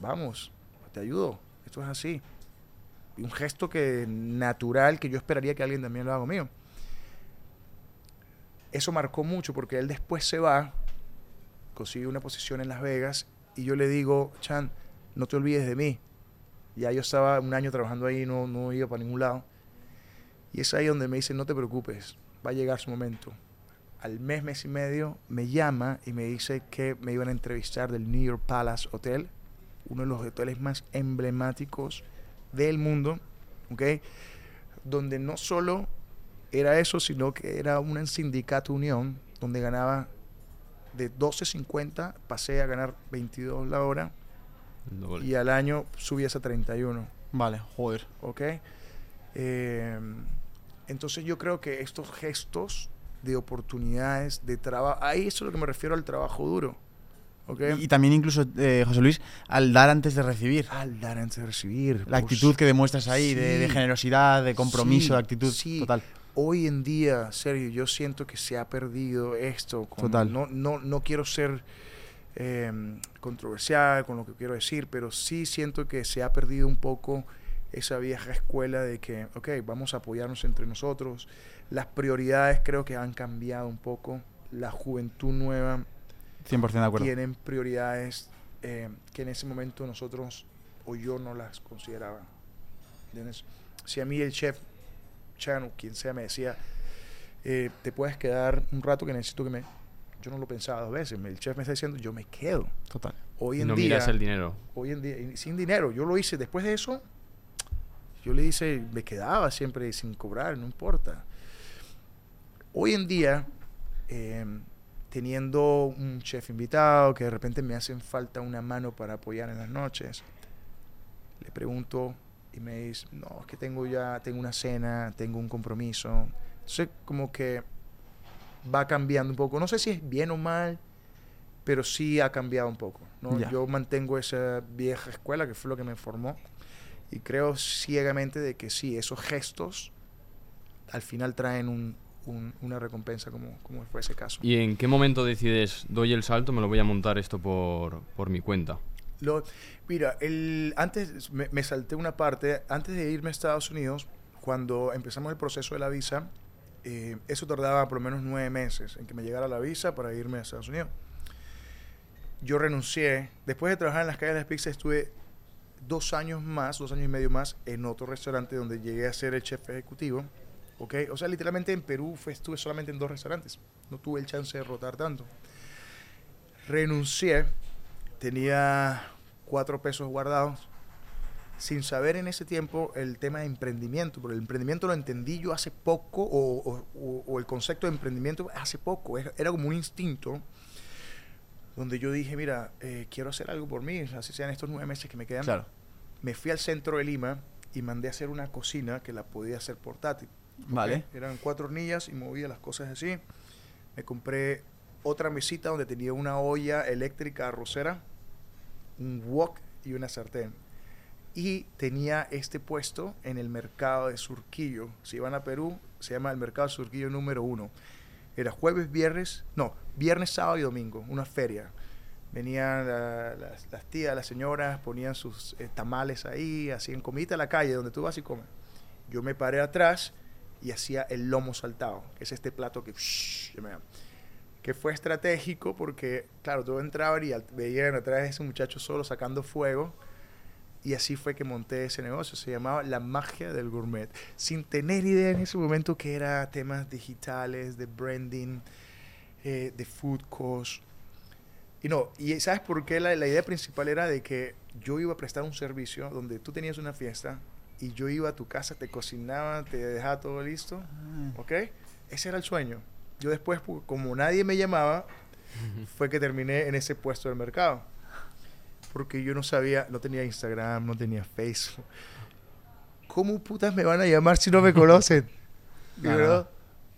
vamos, te ayudo, esto es así. Y un gesto que natural que yo esperaría que alguien también lo haga mío. eso marcó mucho porque él después se va, consigue una posición en Las Vegas y yo le digo, Chan, no te olvides de mí. Ya yo estaba un año trabajando ahí, no, no iba para ningún lado. Y es ahí donde me dice, no te preocupes, va a llegar su momento. Al mes, mes y medio, me llama y me dice que me iban a entrevistar del New York Palace Hotel, uno de los hoteles más emblemáticos del mundo, ¿ok? Donde no solo era eso, sino que era un sindicato unión donde ganaba de 12.50, pasé a ganar 22 la hora y al año subías a 31. Vale, joder. ¿Ok? Eh, entonces yo creo que estos gestos de oportunidades, de trabajo, ahí eso es lo que me refiero al trabajo duro. Y, también incluso, eh, José Luis, al dar antes de recibir. al dar antes de recibir. La actitud que demuestras ahí de, generosidad, de compromiso, Sí, de actitud sí. total. Hoy en día, Sergio, yo siento que se ha perdido esto. con- Total. No, no, no quiero ser eh, controversial con lo que quiero decir, pero sí siento que se ha perdido un poco esa vieja escuela de que, ok, vamos a apoyarnos entre nosotros. Las prioridades creo que han cambiado un poco. La juventud nueva 100% de acuerdo. tienen prioridades eh, que en ese momento nosotros o yo no las consideraba. ¿Entiendes? Si a mí el chef Chan o quien sea me decía, eh, te puedes quedar un rato que necesito que me... Yo no lo pensaba dos veces. El chef me está diciendo, yo me quedo. Total. Hoy en no día... miras el dinero. Hoy en día, y sin dinero. Yo lo hice después de eso. Yo le hice, me quedaba siempre sin cobrar, no importa. Hoy en día, eh, teniendo un chef invitado que de repente me hacen falta una mano para apoyar en las noches, le pregunto y me dice, no, es que tengo ya, tengo una cena, tengo un compromiso. Entonces, como que va cambiando un poco. No sé si es bien o mal, pero sí ha cambiado un poco. ¿no? Ya. Yo mantengo esa vieja escuela que fue lo que me formó y creo ciegamente de que sí, esos gestos al final traen un- un- una recompensa como, como fue ese caso. ¿Y en qué momento decides, doy el salto, me lo voy a montar esto por, por mi cuenta? Lo- mira, el, antes me, me salté una parte, antes de irme a Estados Unidos, cuando empezamos el proceso de la visa, eh, eso tardaba por lo menos nueve meses en que me llegara la visa para irme a Estados Unidos. Yo renuncié, después de trabajar en las calles de las pizzas, estuve dos años más, dos años y medio más, en otro restaurante donde llegué a ser el chef ejecutivo. ¿Ok? O sea, literalmente en Perú fue- estuve solamente en dos restaurantes. No tuve el chance de rotar tanto. Renuncié, tenía cuatro pesos guardados, sin saber en ese tiempo el tema de emprendimiento, porque el emprendimiento lo entendí yo hace poco, o, o- o- o el concepto de emprendimiento hace poco, era, era como un instinto, donde yo dije, mira, eh, quiero hacer algo por mí, así sean estos nueve meses que me quedan. Claro. Me fui al centro de Lima y mandé a hacer una cocina que la podía hacer portátil. Vale. Eran cuatro hornillas y movía las cosas así. Me compré otra mesita donde tenía una olla eléctrica arrocera, un wok y una sartén. Y tenía este puesto en el mercado de Surquillo. Si van a Perú, se llama el mercado Surquillo número uno. Era jueves, viernes, no, viernes, sábado y domingo, una feria. Venían la- las, las tías, las señoras, ponían sus eh, tamales ahí, hacían comida a la calle donde tú vas y comes. Yo me paré atrás y hacía el lomo saltado, que es este plato que, que fue estratégico porque, claro, tú entrabas y veían atrás a ese muchacho solo sacando fuego. Y así fue que monté ese negocio. Se llamaba La Magia del Gourmet. Sin tener idea en ese momento que era temas digitales, de branding, eh, de food cost. Y no, y ¿sabes por qué? La, la idea principal era de que yo iba a prestar un servicio donde tú tenías una fiesta y yo iba a tu casa, te cocinaba, te dejaba todo listo. ¿Ok? Ese era el sueño. Yo después, pu- como nadie me llamaba, fue que terminé en ese puesto del mercado. Porque yo no sabía, no tenía Instagram, no tenía Facebook. ¿Cómo putas me van a llamar si no me conocen?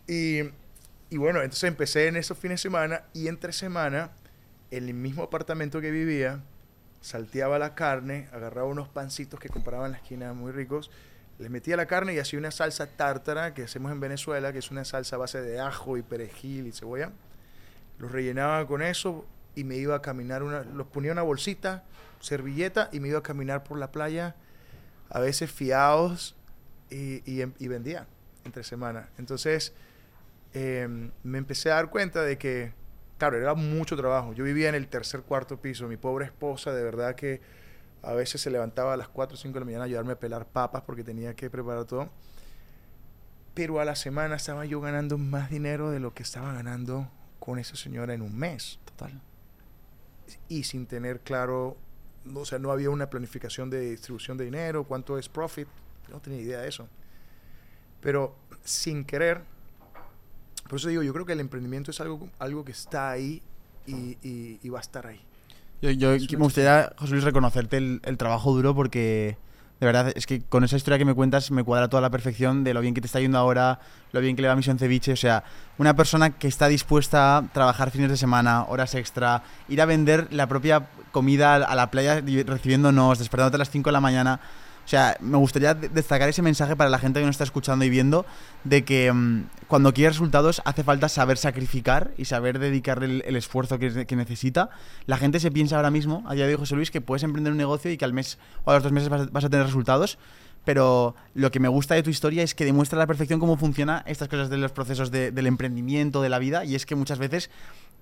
¿Y, y, y bueno, entonces empecé en esos fines de semana y entre semana, en el mismo apartamento que vivía, salteaba la carne, agarraba unos pancitos que compraba en la esquina muy ricos, le metía la carne y hacía una salsa tártara que hacemos en Venezuela, que es una salsa a base de ajo y perejil y cebolla. Los rellenaba con eso y me iba a caminar, una, los ponía una bolsita, servilleta y me iba a caminar por la playa, a veces fiados y, y vendía entre semana. Entonces, eh, me empecé a dar cuenta de que, claro, era mucho trabajo. Yo vivía en el tercer, cuarto piso. Mi pobre esposa, de verdad que a veces se levantaba a las 4 o 5 de la mañana a ayudarme a pelar papas porque tenía que preparar todo. Pero a la semana estaba yo ganando más dinero de lo que estaba ganando con esa señora en un mes. Total. Y sin tener claro, o sea, no había una planificación de distribución de dinero, cuánto es profit. No tenía idea de eso. Pero sin querer, por eso digo, yo creo que el emprendimiento es algo, algo que está ahí y, y- y va a estar ahí. Yo, yo Es me gustaría, José Luis, reconocerte el, el trabajo duro porque de verdad es que con esa historia que me cuentas me cuadra toda la perfección de lo bien que te está yendo ahora, lo bien que le va a Misión Ceviche. O sea, una persona que está dispuesta a trabajar fines de semana, horas extra, ir a vender la propia comida a la playa recibiéndonos, despertándote a las 5 de la mañana. O sea, me gustaría de- destacar ese mensaje para la gente que nos está escuchando y viendo de que mm, cuando quieres resultados hace falta saber sacrificar y saber dedicarle el, esfuerzo que, necesita. La gente se piensa ahora mismo, a día de José Luis, que puedes emprender un negocio y que al mes o a los dos meses vas a, vas a tener resultados. Pero lo que me gusta de tu historia es que demuestra a la perfección cómo funciona estas cosas de los procesos de- del emprendimiento, de la vida. Y es que muchas veces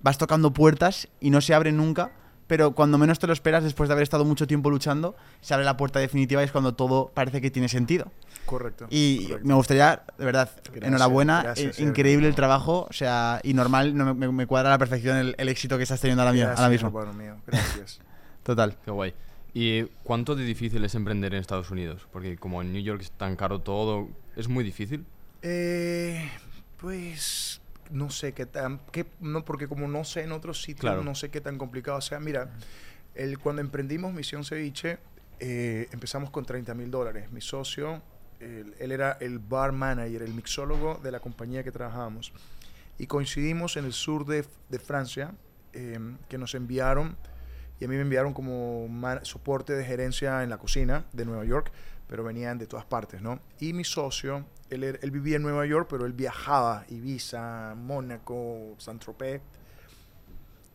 vas tocando puertas y no se abren nunca pero cuando menos te lo esperas, después de haber estado mucho tiempo luchando, se abre la puerta definitiva y es cuando todo parece que tiene sentido. Correcto. Y correcto. me gustaría, de verdad, Gracias, enhorabuena, gracias, eh, Sergio. increíble el trabajo, o sea, y normal, no, me, me cuadra a la perfección el, el éxito que estás teniendo ahora, Gracias, ahora mismo. hermano mío. Gracias. Total. Qué guay. ¿Y cuánto de difícil es emprender en Estados Unidos? Porque como en New York es tan caro todo, ¿es muy difícil? Eh, pues no sé qué tan, qué, no, porque como no sé en otros sitios, Claro. no sé qué tan complicado sea. Mira, el, cuando emprendimos Misión Ceviche, eh, empezamos con 30 mil dólares. Mi socio, él, él era el bar manager, el mixólogo de la compañía que trabajábamos. Y coincidimos en el sur de, de Francia, eh, que nos enviaron, y a mí me enviaron como soporte de gerencia en la cocina de Nueva York, pero venían de todas partes, ¿no? Y mi socio, él, él vivía en Nueva York, pero él viajaba, Ibiza, Mónaco, Saint-Tropez,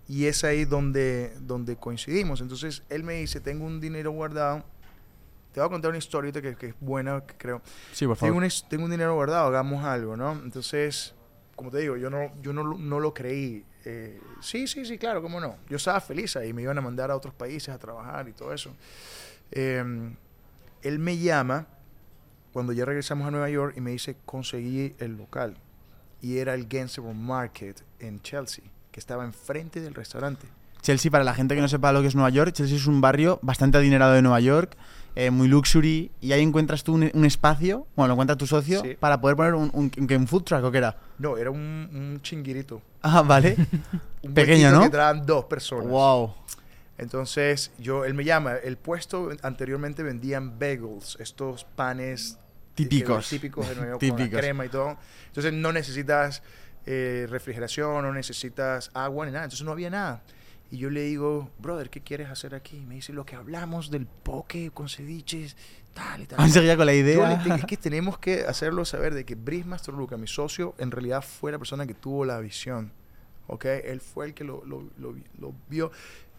y es ahí donde, donde coincidimos. Entonces, él me dice, tengo un dinero guardado, te voy a contar una historia que, que es buena, que creo. Sí, por Tengo favor. un, es- tengo un dinero guardado, hagamos algo, ¿no? Entonces, como te digo, yo no, yo no, lo- no lo creí. Eh, sí, sí, sí, claro, cómo no. Yo estaba feliz ahí, me iban a mandar a otros países a trabajar y todo eso. Eh, él me llama cuando ya regresamos a Nueva York y me dice, conseguí el local. Y era el Gainsborough Market en Chelsea, que estaba enfrente del restaurante. Chelsea, para la gente que no sepa lo que es Nueva York, Chelsea es un barrio bastante adinerado de Nueva York, eh, muy luxury, y ahí encuentras tú un, un espacio, bueno, lo encuentra tu socio, Sí. para poder poner un, un, un- food truck o qué era. No, era un, un chinguirito. Ah, vale. Un Pequeño, ¿no? Que entraban dos personas. wow. Entonces, yo, él me llama. El puesto anteriormente vendían bagels, estos panes Típicos. típicos de Nueva York, con la Típicos. crema y todo. Entonces, no necesitas eh, refrigeración, no necesitas agua ni nada. Entonces, no había nada. Y yo le digo, brother, ¿qué quieres hacer aquí? Y me dice, lo que hablamos del poke con ceviches, tal y tal. Seguía con la idea. es que tenemos que hacerlo saber de que Brice Mastroluca, mi socio, en realidad fue la persona que tuvo la visión. ¿Ok? Él fue el que lo, lo- lo vio.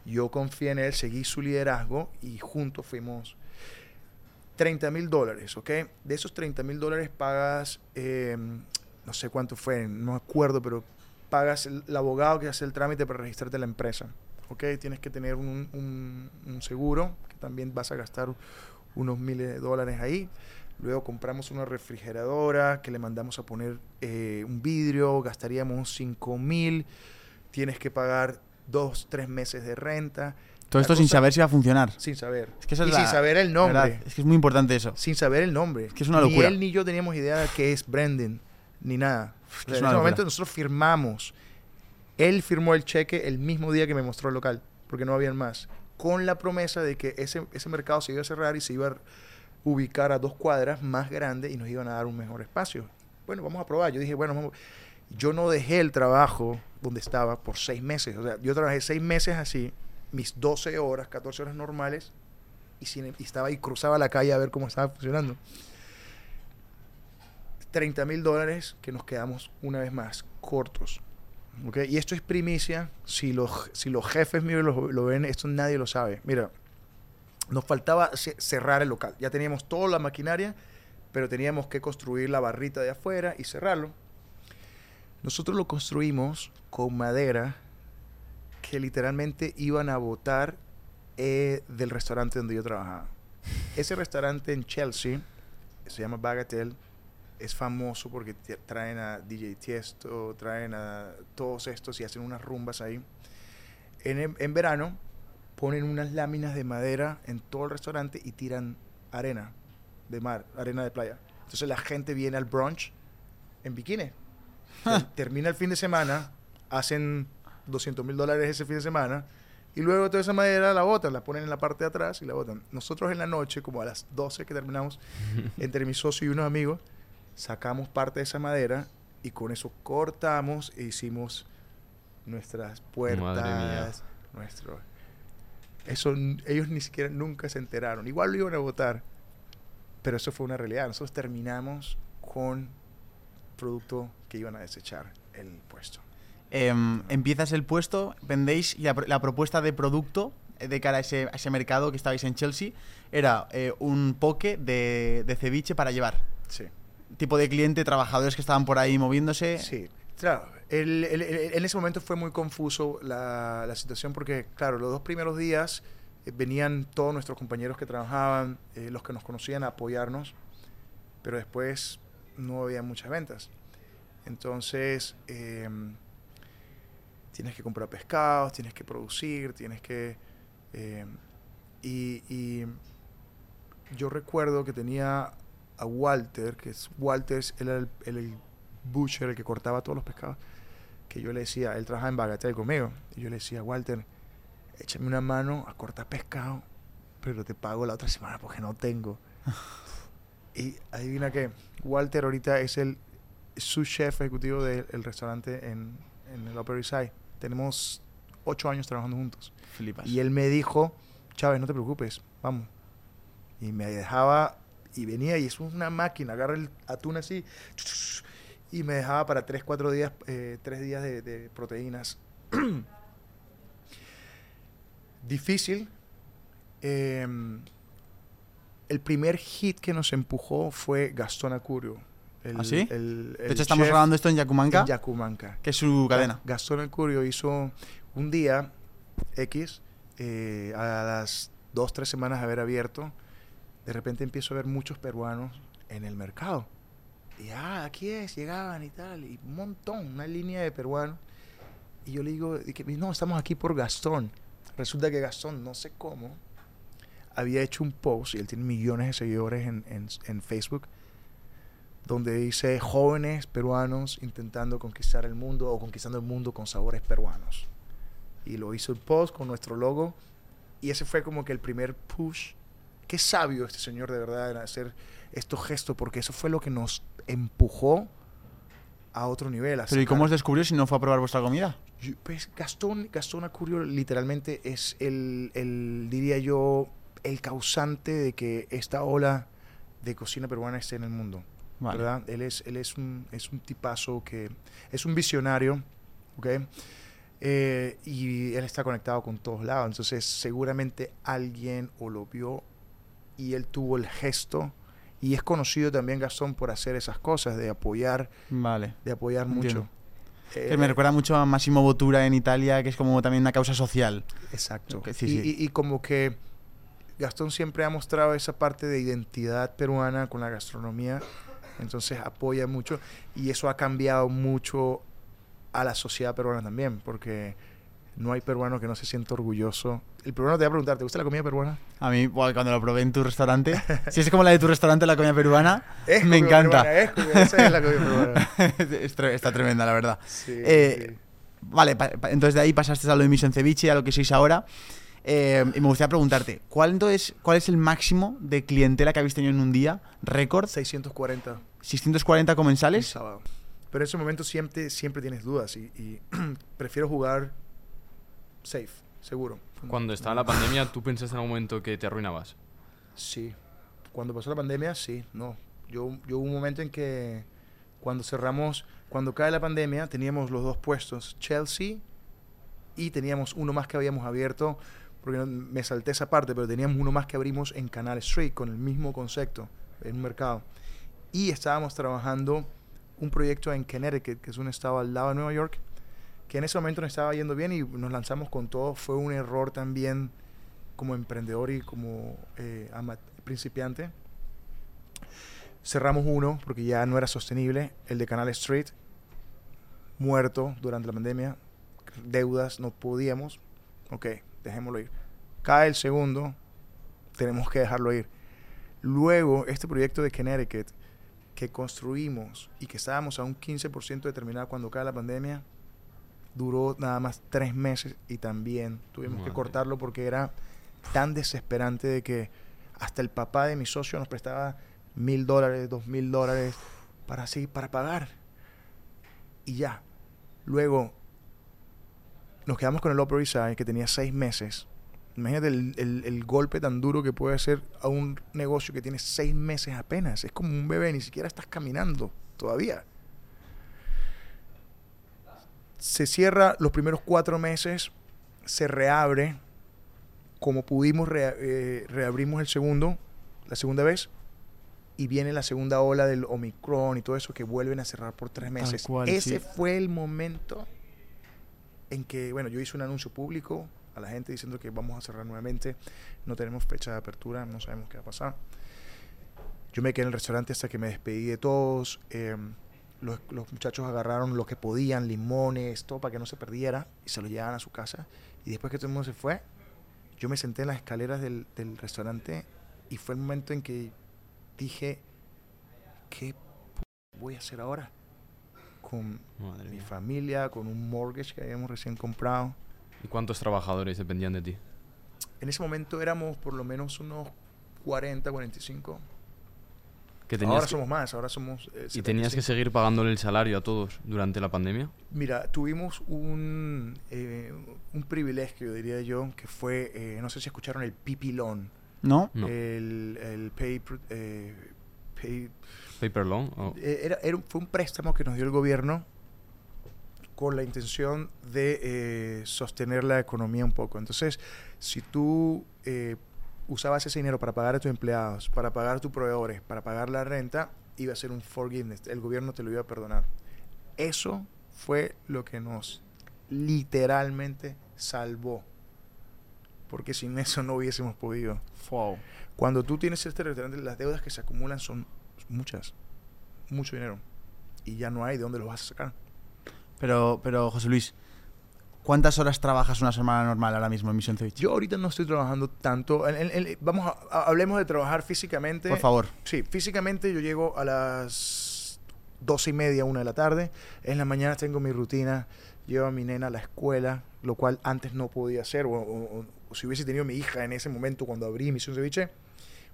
Yo confié en él, seguí su liderazgo y juntos fuimos 30 mil dólares. ¿Ok? De esos 30 mil dólares pagas, eh, no sé cuánto fue, no acuerdo, pero pagas el, abogado que hace el trámite para registrarte la empresa. ¿Ok? Tienes que tener un seguro, que también vas a gastar unos miles de dólares ahí. Luego compramos una refrigeradora que le mandamos a poner eh, un vidrio, gastaríamos 5 mil. Tienes que pagar dos, tres meses de renta. Todo esto sin saber si va a funcionar. Sin saber. Es que eso y es sin la- saber el nombre. ¿verdad? Es que es muy importante eso. Sin saber el nombre. que es una Ni locura. él ni yo teníamos idea de qué es Brendan, ni nada. en es ese locura. momento nosotros firmamos. Él firmó el cheque el mismo día que me mostró el local, porque no habían más. Con la promesa de que ese, ese mercado se iba a cerrar y se iba a ubicar a dos cuadras más grande y nos iban a dar un mejor espacio. Bueno, vamos a probar. Yo dije, bueno, vamos. Yo no dejé el trabajo donde estaba por seis meses. O sea, yo trabajé seis meses así, mis 12 horas, 14 horas normales, y, sin- y estaba y cruzaba la calle a ver cómo estaba funcionando. 30 mil dólares que nos quedamos una vez más cortos. ¿ok? Y esto es primicia. Si los, si los jefes míos lo, ven, esto nadie lo sabe. Mira, nos faltaba ce- cerrar el local. Ya teníamos toda la maquinaria, pero teníamos que construir la barrita de afuera y cerrarlo. Nosotros lo construimos con madera que literalmente iban a botar eh, del restaurante donde yo trabajaba. Ese restaurante en Chelsea se llama Bagatelle. Es famoso porque traen a DJ Tiesto, traen a todos estos y hacen unas rumbas ahí. En, en verano ponen unas láminas de madera en todo el restaurante y tiran arena de mar, arena de playa. Entonces la gente viene al brunch en bikini. Ter- Termina el fin de semana, hacen 200 mil dólares ese fin de semana y luego toda esa madera la botan, la ponen en la parte de atrás y la botan. Nosotros en la noche, como a las 12 que terminamos, entre mi socio y unos amigos, sacamos parte de esa madera y con eso cortamos e hicimos nuestras puertas, nuestro... Eso ellos ni siquiera nunca se enteraron. Igual lo iban a votar, pero eso fue una realidad. Nosotros terminamos con producto que iban a desechar el puesto. Em, empiezas el puesto, vendéis y la, la propuesta de producto eh, de cara a ese, a ese mercado que estabais en Chelsea era eh, un poke de, de ceviche para llevar. Sí. Tipo de cliente, trabajadores que estaban por ahí moviéndose. Sí, claro. el- el- el- en ese momento fue muy confuso la, la situación porque, claro, los dos primeros días eh, venían todos nuestros compañeros que trabajaban, eh, los que nos conocían a apoyarnos, pero después no había muchas ventas. Entonces, em, tienes que comprar pescados, tienes que producir, tienes que... em, y, y yo recuerdo que tenía a Walter, que es Walter él era el, el- el butcher, el que cortaba todos los pescados, que yo le decía, él trabajaba en Bagatelle conmigo, y yo le decía, Walter, échame una mano a cortar pescado, pero te pago la otra semana porque no tengo. y adivina qué, Walter ahorita es el su chef ejecutivo del el restaurante en, en el Upper East Side. Tenemos ocho años trabajando juntos. Flipas. Y él me dijo, Chávez, no te preocupes, vamos. Y me dejaba, y venía, y es una máquina, agarra el atún así, y me dejaba para tres, cuatro días, eh, tres días de, de proteínas. Difícil. Em, el primer hit que nos empujó fue Gastón Acurio. El, ¿Ah, sí? el- de el hecho, estamos grabando esto en Yacumanca, en Yacumanca. que es su cadena. Gastón Acurio hizo un día X, eh, a las dos, tres semanas de haber abierto, de repente empiezo a ver muchos peruanos en el mercado. Y ah, aquí es, llegaban y tal, y un montón, una línea de peruanos. Y yo le digo, y que, no, estamos aquí por Gastón. Resulta que Gastón, no sé cómo, había hecho un post, y él tiene millones de seguidores en, en, en Facebook, donde dice jóvenes peruanos intentando conquistar el mundo o conquistando el mundo con sabores peruanos. Y lo hizo el post con nuestro logo. Y ese fue como que el primer push. Qué sabio este señor de verdad en hacer estos gestos, porque eso fue lo que nos empujó a otro nivel. a Pero ¿y cómo os descubrió si no fue a probar vuestra comida? pues Gastón, Gastón Acurio literalmente es el, el, diría yo, el causante de que esta ola de cocina peruana esté en el mundo. Vale. ¿verdad? Él es, él es un, es un tipazo que es un visionario, ¿ok? Eh, y él está conectado con todos lados. Entonces, seguramente alguien o lo vio y él tuvo el gesto. Y es conocido también Gastón por hacer esas cosas, de apoyar, Vale. de apoyar Entiendo. mucho. Que Eh, me recuerda mucho a Massimo Bottura en Italia, que es como también una causa social. Exacto. Ok, sí, y, sí. y- y como que Gastón siempre ha mostrado esa parte de identidad peruana con la gastronomía, entonces apoya mucho y eso ha cambiado mucho a la sociedad peruana también, porque no hay peruano que no se sienta orgulloso. El peruano te va a preguntar, ¿te gusta la comida peruana? A mí, buah, cuando lo probé en tu restaurante, si es como la de tu restaurante, la comida peruana, Es me encanta. peruana, es comida- esa es la comida peruana. Está tremenda, la verdad. Sí, Eh, sí. Vale, entonces de ahí pasaste a lo de Mission Ceviche, a lo que sois ahora. Eh, y me gustaría preguntarte, ¿cuál, entonces, ¿cuál es el máximo de clientela que habéis tenido en un día? ¿Récord? 640 ¿640 el comensales? sábado. Pero en ese momento siempre, siempre tienes dudas y, y prefiero jugar safe, seguro. Cuando estaba la pandemia, ¿tú pensaste en algún momento que te arruinabas? Sí. Cuando pasó la pandemia, sí, no. Yo, yo hubo un momento en que cuando cerramos, cuando cae la pandemia, teníamos los dos puestos, Chelsea y teníamos uno más que habíamos abierto, porque me salté esa parte, pero teníamos uno más que abrimos en Canal Street con el mismo concepto, en un mercado. Y estábamos trabajando un proyecto en Connecticut, que es un estado al lado de Nueva York, que en ese momento nos estaba yendo bien y nos lanzamos con todo. Fue un error también como emprendedor y como eh, principiante. Cerramos uno porque ya no era sostenible, el de Canal Street, muerto durante la pandemia, deudas, no podíamos. Ok, dejémoslo ir. Cae el segundo, tenemos que dejarlo ir. Luego, este proyecto de Connecticut que construimos y que estábamos a un 15% de terminar cuando cae la pandemia, duró nada más tres meses y también tuvimos que cortarlo porque era tan desesperante de que hasta el papá de mi socio nos prestaba mil dólares, dos mil dólares para así, para pagar. Y ya. Luego nos quedamos con el Upper East Side que tenía seis meses. Imagínate el, el- el golpe tan duro que puede hacer a un negocio que tiene seis meses apenas. Es como un bebé, ni siquiera estás caminando todavía. Se cierra los primeros cuatro meses, se reabre. Como pudimos, eh, reabrimos el segundo, la segunda vez, y viene la segunda ola del Omicron y todo eso que vuelven a cerrar por tres meses. cual, Ese sí. fue el momento en que, bueno, yo hice un anuncio público a la gente diciendo que vamos a cerrar nuevamente, no tenemos fecha de apertura, no sabemos qué va a pasar. Yo me quedé en el restaurante hasta que me despedí de todos. eh, los, los muchachos agarraron lo que podían, limones, todo para que no se perdiera y se lo llevaban a su casa. Y después que todo el mundo se fue, yo me senté en las escaleras del, del restaurante y fue el momento en que dije, ¿qué voy a hacer ahora? Con Madre mi mía. familia, con un mortgage que habíamos recién comprado. ¿Y cuántos trabajadores dependían de ti? En ese momento éramos por lo menos unos 40, 45. ¿Que tenías Ahora que- somos más, ahora somos... eh, ¿Y tenías que 75. seguir pagándole el salario a todos durante la pandemia? Mira, tuvimos un, eh, un privilegio, diría yo, que fue, eh, no sé si escucharon el PP Loan, ¿No? No. el, el pay, eh, pay- ¿Paper loan? o- eh, era, era fue un préstamo que nos dio el gobierno con la intención de eh, sostener la economía un poco. Entonces, si tú eh, usabas ese dinero para pagar a tus empleados, para pagar a tus proveedores, para pagar la renta, iba a ser un forgiveness. El gobierno te lo iba a perdonar. Eso fue lo que nos literalmente salvó. Porque sin eso no hubiésemos podido. Wow. Cuando tú tienes este restaurante, las deudas que se acumulan son muchas. Mucho dinero. Y ya no hay de dónde lo vas a sacar. Pero, pero, José Luis, ¿cuántas horas trabajas una semana normal ahora mismo en Misión Ceviche? Yo ahorita no estoy trabajando tanto. En- en- en- vamos a, a- hablemos de trabajar físicamente. Por favor. Sí, físicamente yo llego a las doce y media, una de la tarde. En la mañana tengo mi rutina. Llevo a mi nena a la escuela, lo cual antes no podía hacer. O- o si hubiese tenido mi hija en ese momento cuando abrí Misión Ceviche,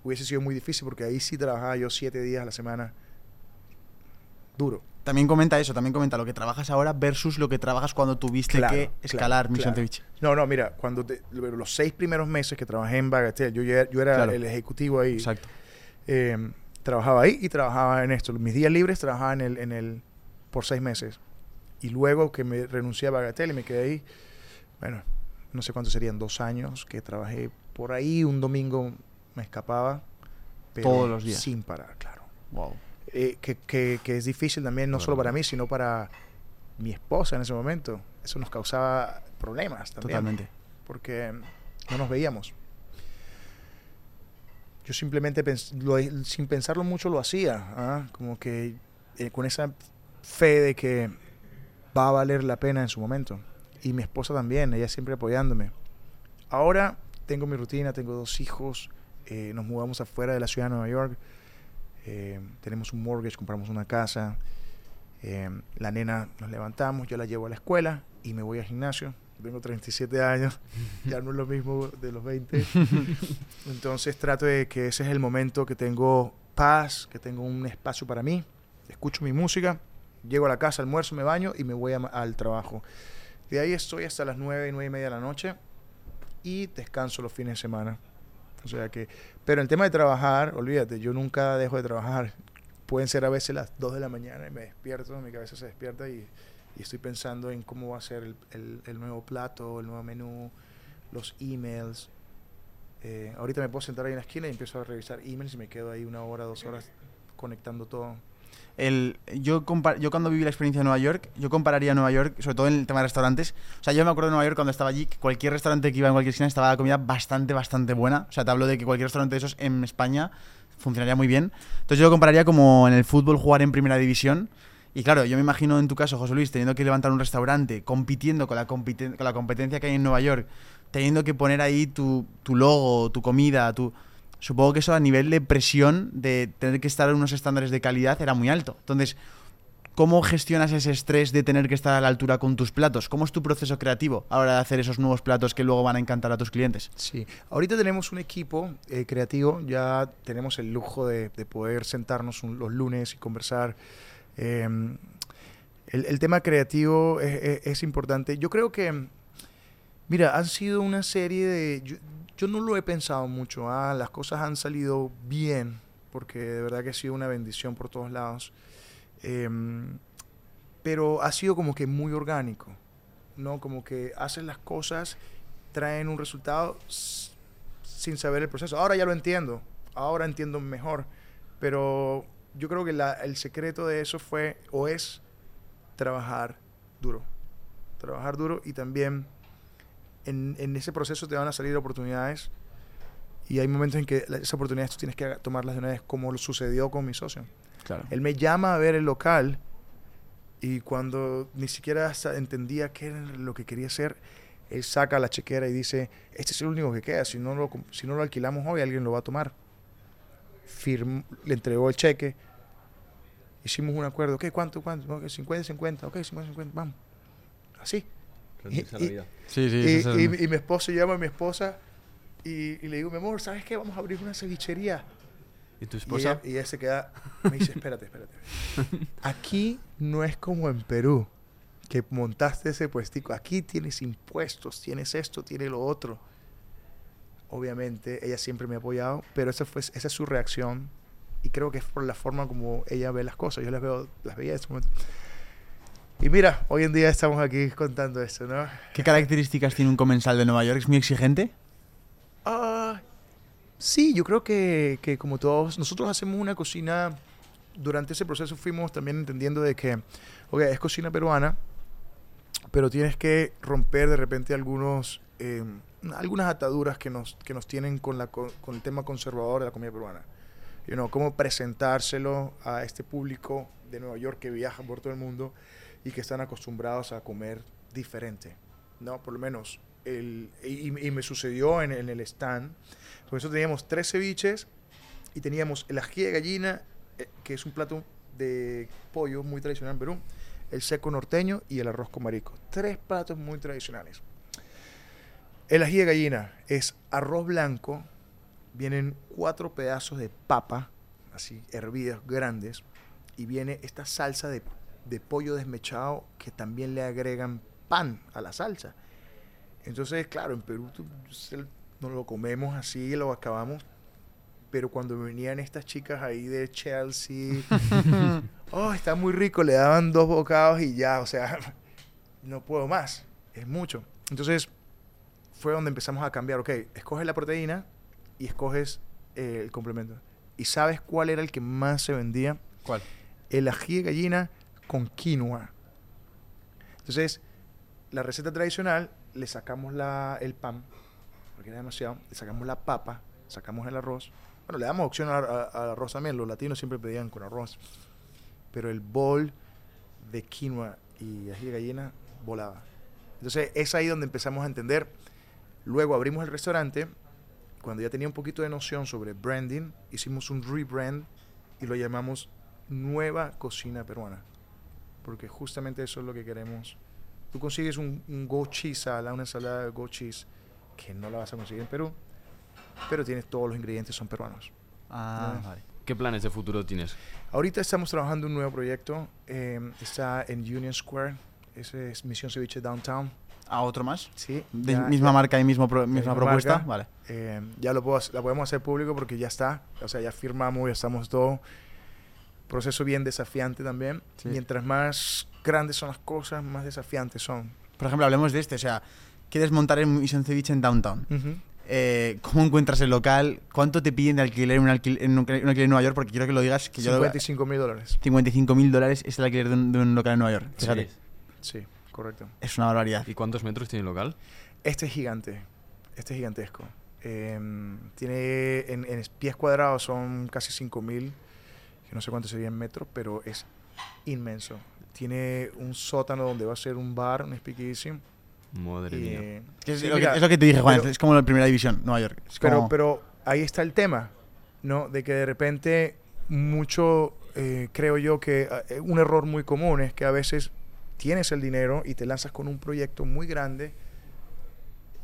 hubiese sido muy difícil porque ahí sí trabajaba yo siete días a la semana. Duro. También comenta eso, también comenta lo que trabajas ahora versus lo que trabajas cuando tuviste Claro, que claro, escalar claro. Ceviche. No, no, mira, cuando te- los seis primeros meses que trabajé en Bagatelle, yo, yo era el ejecutivo ahí. Exacto. eh, trabajaba ahí y trabajaba en esto. Mis días libres trabajaba en el, en el por seis meses. Y luego que me renuncié a Bagatelle y me quedé ahí, bueno, no sé cuántos serían, dos años que trabajé por ahí. Un domingo me escapaba. Pero Todos los días. Sin parar, claro. Wow. Eh, que, que- que es difícil también, no Claro. solo para mí, sino para mi esposa en ese momento. Eso nos causaba problemas también Totalmente. porque no nos veíamos. Yo simplemente pens- lo- sin pensarlo mucho lo hacía, ¿ah? como que eh, con esa fe de que va a valer la pena en su momento. Y mi esposa también, ella siempre apoyándome. Ahora tengo mi rutina, tengo dos hijos, eh, nos mudamos afuera de la ciudad de Nueva York, eh, tenemos un mortgage, compramos una casa, eh, la nena nos levantamos, yo la llevo a la escuela y me voy al gimnasio. Tengo 37 años, ya no es lo mismo de los 20. Entonces trato de que ese es el momento que tengo paz, que tengo un espacio para mí. Escucho mi música, llego a la casa, almuerzo, me baño y me voy a- al trabajo. De ahí estoy hasta las 9, 9 y media de la noche y descanso los fines de semana. O sea que, pero el tema de trabajar, olvídate, yo nunca dejo de trabajar. Pueden ser a veces las 2 de la mañana y me despierto, mi cabeza se despierta y, y estoy pensando en cómo va a ser el, el- el nuevo plato, el nuevo menú, los emails. Eh, ahorita me puedo sentar ahí en la esquina y empiezo a revisar emails y me quedo ahí una hora, dos horas conectando todo. El, yo, yo cuando viví la experiencia de Nueva York, yo compararía Nueva York, sobre todo en el tema de restaurantes. O sea, yo me acuerdo de Nueva York cuando estaba allí, que cualquier restaurante que iba en cualquier esquina estaba la comida bastante, bastante buena. O sea, te hablo de que cualquier restaurante de esos en España funcionaría muy bien. Entonces yo lo compararía como en el fútbol jugar en primera división. Y claro, yo me imagino en tu caso, José Luis, teniendo que levantar un restaurante, compitiendo con la, con la competencia que hay en Nueva York, teniendo que poner ahí tu, tu logo, tu comida, tu... Supongo que eso a nivel de presión, de tener que estar en unos estándares de calidad, era muy alto. Entonces, ¿cómo gestionas ese estrés de tener que estar a la altura con tus platos? ¿Cómo es tu proceso creativo a la hora de hacer esos nuevos platos que luego van a encantar a tus clientes? Sí, ahorita tenemos un equipo eh, creativo, ya tenemos el lujo de, de poder sentarnos los lunes y conversar. Eh, el, tema creativo es, importante. Yo creo que, mira, han sido una serie de... yo no lo he pensado mucho, ah, las cosas han salido bien, porque de verdad que ha sido una bendición por todos lados. Em, pero ha sido como que muy orgánico, ¿no? Como que haces las cosas traen un resultado sin saber el proceso. Ahora ya lo entiendo, ahora entiendo mejor, pero yo creo que la- el secreto de eso fue o es trabajar duro, trabajar duro y también en, en ese proceso te van a salir oportunidades y hay momentos en que esas oportunidades tú tienes que tomarlas de una vez, como sucedió con mi socio. Claro. Él me llama a ver el local y cuando ni siquiera entendía qué era lo que quería hacer, él saca la chequera y dice, este es el único que queda, si no lo, si no lo alquilamos hoy alguien lo va a tomar. Firm- le entregó el cheque, hicimos un acuerdo, ok, ¿cuánto, cuánto? Ok, 50, 50, ok, 50, 50, vamos. Así. Rendirse a Y- la y- vida. Sí, sí, Y, y- y mi esposo llama a mi esposa y, y le digo, mi amor, ¿sabes qué? Vamos a abrir una cevichería. ¿Y tu Y esposa? ella, y ella se queda, me dice, espérate, espérate. Aquí no es como en Perú, que montaste ese puestico. Aquí tienes impuestos, tienes esto, tienes lo otro. Obviamente, ella siempre me ha apoyado, pero esa, fue, esa es su reacción. Y creo que es por la forma como ella ve las cosas. Yo las veo, las veía en ese momento. Y mira, hoy en día estamos aquí contando esto, ¿no? ¿Qué características tiene un comensal de Nueva York? ¿Es muy exigente? Ah, sí, yo creo que, que como todos, nosotros hacemos una cocina, durante ese proceso fuimos también entendiendo de que, ok, es cocina peruana, pero tienes que romper de repente algunos, eh, algunas ataduras que nos, que nos tienen con, la, co- con el tema conservador de la comida peruana. You know, cómo presentárselo a este público de Nueva York que viaja por todo el mundo y que están acostumbrados a comer diferente, ¿no? Por lo menos, el, y, me sucedió en, en el stand, por eso teníamos tres ceviches y teníamos el ají de gallina, eh, que es un plato de pollo muy tradicional en Perú, el seco norteño y el arroz con marisco. Tres platos muy tradicionales. El ají de gallina es arroz blanco, vienen cuatro pedazos de papa, así hervidas grandes, y viene esta salsa de, de pollo desmechado que también le agregan pan a la salsa. Entonces, claro, en Perú tú- se- nos lo comemos así, lo acabamos, pero cuando venían estas chicas ahí de Chelsea, oh, está muy rico, le daban dos bocados y ya, o sea, no puedo más, es mucho. Entonces, fue donde empezamos a cambiar, ok, escoges la proteína y escoges eh, el complemento. ¿Y sabes cuál era el que más se vendía? ¿Cuál? El ají de gallina con quinoa. Entonces, la receta tradicional, le sacamos la, el pan, porque era demasiado, le sacamos la papa, sacamos el arroz. Bueno, le damos opción al arroz también, los latinos siempre pedían con arroz. Pero el bol de quinoa y ají de gallina volaba. Entonces, es ahí donde empezamos a entender. Luego abrimos el restaurante. Cuando ya tenía un poquito de noción sobre branding, hicimos un rebrand y lo llamamos Nueva Cocina Peruana. Porque justamente eso es lo que queremos. Tú consigues un, un cheese salad, una ensalada de goat cheese, que no la vas a conseguir en Perú, pero tienes todos los ingredientes, son peruanos. Ah, Ah. vale. ¿Qué planes de futuro tienes? Ahorita estamos trabajando un nuevo proyecto, eh, está en Union Square, ese es Misión Ceviche Downtown. ¿A otro más? Sí, De ya- misma ya- marca y mismo pro- misma misma propuesta. marca. Vale. Eh, ya lo puedo, la podemos hacer público porque ya está. O sea, ya firmamos, ya estamos todo. Proceso bien desafiante también. Sí. Mientras más grandes son las cosas, más desafiantes son. Por ejemplo, hablemos de este. O sea, quieres montar en Mission Ceviche en Downtown. eh, ¿cómo encuentras el local? ¿Cuánto te piden de alquiler en un alquiler, en un alquiler en Nueva York? Porque quiero que lo digas. Que yo lo- 55 mil dólares. 55 mil dólares es el alquiler de un, de un local en Nueva York. Fíjate, Sí, correcto. es una barbaridad. ¿Y cuántos metros tiene el local? Este es gigante. Este es gigantesco. Em, tiene en, en pies cuadrados son casi 5000, que no sé cuánto sería en metros, pero es inmenso. Tiene un sótano donde va a ser un bar, un speakeasy. Madre y, mía. eh, es, sí, lo que, es lo que te dije, Juan. pero- es como la primera división, Nueva York. Es Pero, pero ahí está el tema, ¿no? De que de repente mucho, eh, creo yo que eh, un error muy común es que a veces tienes el dinero y te lanzas con un proyecto muy grande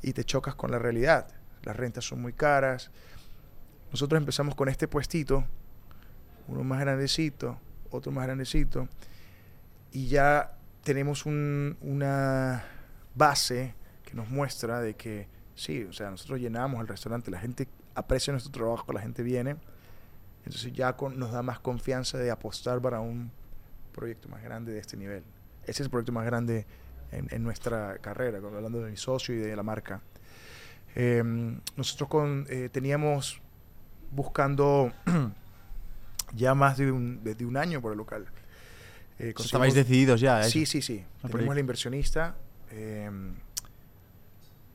y te chocas con la realidad. Las rentas son muy caras. Nosotros empezamos con este puestito, uno más grandecito, otro más grandecito, y ya tenemos un- una base que nos muestra de que sí, o sea, nosotros llenamos el restaurante, la gente aprecia nuestro trabajo, la gente viene, entonces ya nos da más confianza de apostar para un proyecto más grande de este nivel. Ese es el proyecto más grande en, nuestra carrera, hablando de mi socio y de la marca. Eh, nosotros eh, teníamos buscando ya más de un, de, de un año por el local. Eh, estabais decididos ya. eso. Sí, sí, sí. por Tenemos el inversionista eh,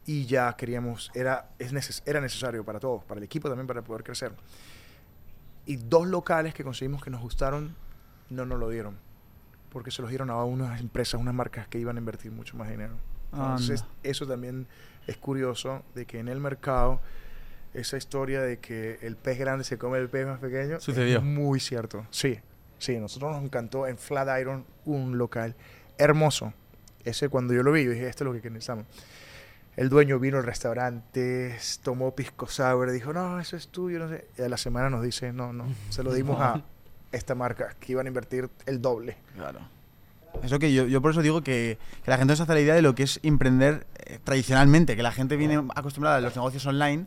y ya queríamos, era, es neces- era necesario para todos, para el equipo también, para poder crecer. Y dos locales que conseguimos que nos gustaron, no nos lo dieron. Porque se los dieron a unas empresas, unas marcas que iban a invertir mucho más dinero. Entonces, Anda. eso también es curioso, de que en el mercado, esa historia de que el pez grande se come el pez más pequeño, Sucedió. es muy cierto. Sí, sí, a nosotros nos encantó en Flatiron un local hermoso. Ese cuando yo lo vi, yo dije, esto es lo que necesitamos. El dueño vino al restaurante, tomó pisco sour, dijo, no, eso es tuyo, no sé. Y a la semana nos dice, no, no, se lo dimos a esta marca, que iban a invertir el doble. Claro. Es lo que yo, yo por eso digo que, que la gente no se hace la idea de lo que es emprender eh, tradicionalmente, que la gente viene acostumbrada a los negocios online,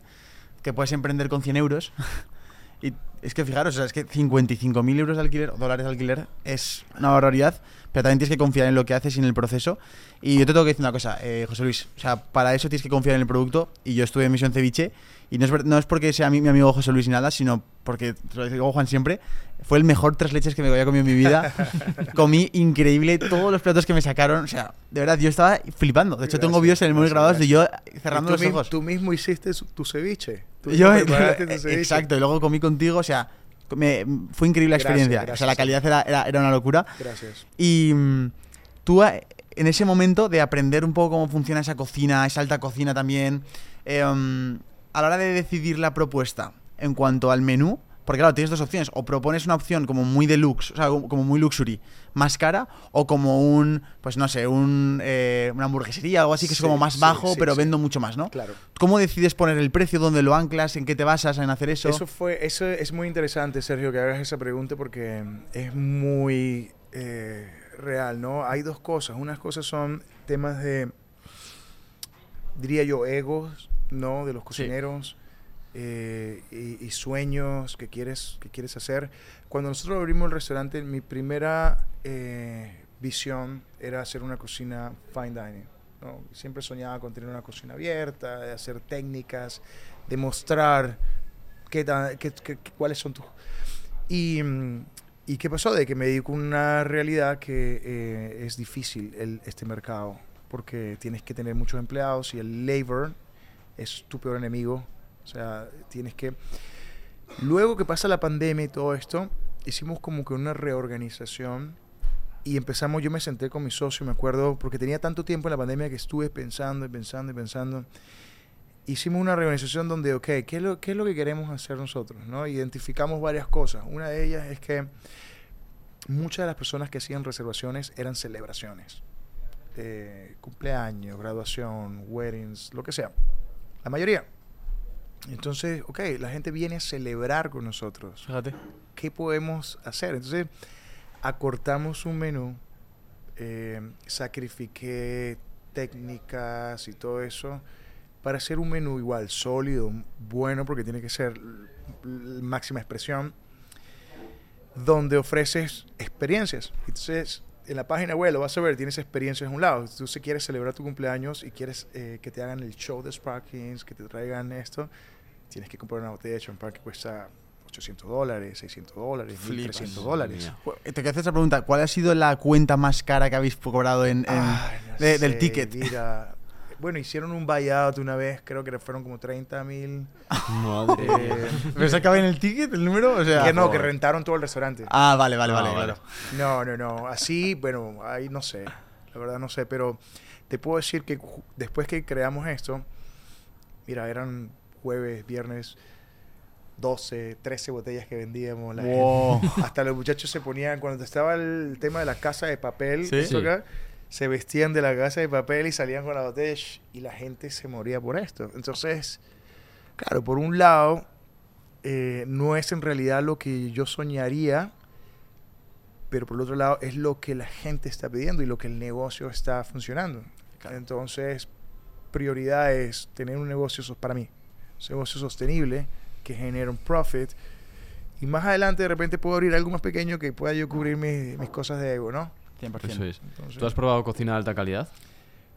que puedes emprender con 100 euros. y es que fijaros, o sea, es que 55.000 euros de alquiler, o dólares de alquiler, es una barbaridad, pero también tienes que confiar en lo que haces y en el proceso. Y yo te tengo que decir una cosa, eh, José Luis, o sea, para eso tienes que confiar en el producto. Y yo estuve en Misión Ceviche, y no es, no es porque sea mi, mi amigo José Luis ni nada, sino porque, te lo digo Juan siempre, fue el mejor tres leches que me había comido en mi vida. Comí increíble todos los platos que me sacaron. O sea, de verdad, yo estaba flipando. De hecho, tengo Gracias, vídeos en el móvil grabados de yo cerrando los ojos. tú mismo hiciste tu ceviche. Yo, ceviche. exacto, y luego comí contigo, o sea, me- fue increíble la Gracias, experiencia. O sea, la calidad era, era, era una locura. Gracias. Y mm, tú, a- en ese momento de aprender un poco cómo funciona esa cocina, esa alta cocina también, eh, mm, a la hora de decidir la propuesta en cuanto al menú, porque claro, tienes dos opciones, o propones una opción como muy deluxe, o sea, como muy luxury, más cara, o como un, pues no sé, un, eh, una hamburguesería, algo así que es como más bajo, sí, pero vendo mucho más, ¿no? Claro. ¿Cómo decides poner el precio? ¿Dónde lo anclas? ¿En qué te basas en hacer eso? Eso fue, eso es muy interesante, Sergio, que hagas esa pregunta porque es muy eh, real, ¿no? Hay dos cosas. Unas cosas son temas de, diría yo, egos, ¿no? De los cocineros eh, y, y sueños que quieres, que quieres hacer. Cuando nosotros abrimos el restaurante, mi primera eh, visión era hacer una cocina fine dining. ¿no? Siempre soñaba con tener una cocina abierta, de hacer técnicas, de mostrar qué qué- qué- cuáles son tus... Y, mm, ¿Y qué pasó? De que me di con una realidad que eh, es difícil el, este mercado, porque tienes que tener muchos empleados y el labor es tu peor enemigo. O sea, tienes que... Luego que pasa la pandemia y todo esto, hicimos como que una reorganización y empezamos, yo me senté con mi socio, me acuerdo, porque tenía tanto tiempo en la pandemia que estuve pensando y pensando y pensando. Hicimos una reorganización donde, ok, ¿qué es lo, qué es lo que queremos hacer nosotros? ¿no? Identificamos varias cosas. Una de ellas es que muchas de las personas que hacían reservaciones eran celebraciones. Eh, cumpleaños, graduación, weddings, lo que sea. La mayoría. Entonces, ok, la gente viene a celebrar con nosotros. Fíjate. ¿qué podemos hacer? Entonces, acortamos un menú, eh, sacrifiqué técnicas y todo eso para hacer un menú igual, sólido, bueno, porque tiene que ser máxima expresión, donde ofreces experiencias. Entonces, en la página web lo vas a ver, tienes experiencias en un lado. Tú si quieres celebrar tu cumpleaños y quieres eh, que te hagan el show de Sparkings, que te traigan esto, tienes que comprar una botella de champán que cuesta 800 dólares, 600 dólares, Flipas. 300 dólares. Te quiero hacer esa pregunta. ¿Cuál ha sido la cuenta más cara que habéis cobrado en, en- Ay, no de- del sé, ticket? Mira, bueno, hicieron un buyout una vez, creo que fueron como 30 mil. Madre mía. ¿Pero se acaba en el ticket el número? O sea, que no, que rentaron todo el restaurante. Ah, vale, vale, Ah, vale, vale. claro. No, no, no. Así, bueno, ahí no sé. La verdad no sé, pero te puedo decir que después que creamos esto, mira, eran jueves, viernes, 12, 13 botellas que vendíamos. la Wow. gente- hasta los muchachos se ponían, cuando estaba el tema de la casa de papel, Sí. eso Sí. acá, se vestían de la casa de papel y salían con la botella y la gente se moría por esto. Entonces, claro, por un lado, eh, no es en realidad lo que yo soñaría, pero por el otro lado es lo que la gente está pidiendo y lo que el negocio está funcionando. Entonces, prioridad es tener un negocio, sos- para mí, negocio sostenible que genere un profit. Y más adelante de repente puedo abrir algo más pequeño que pueda yo cubrir mis, mis cosas de ego, ¿no? 100%. Eso es. Entonces, ¿Tú has probado cocina de alta calidad?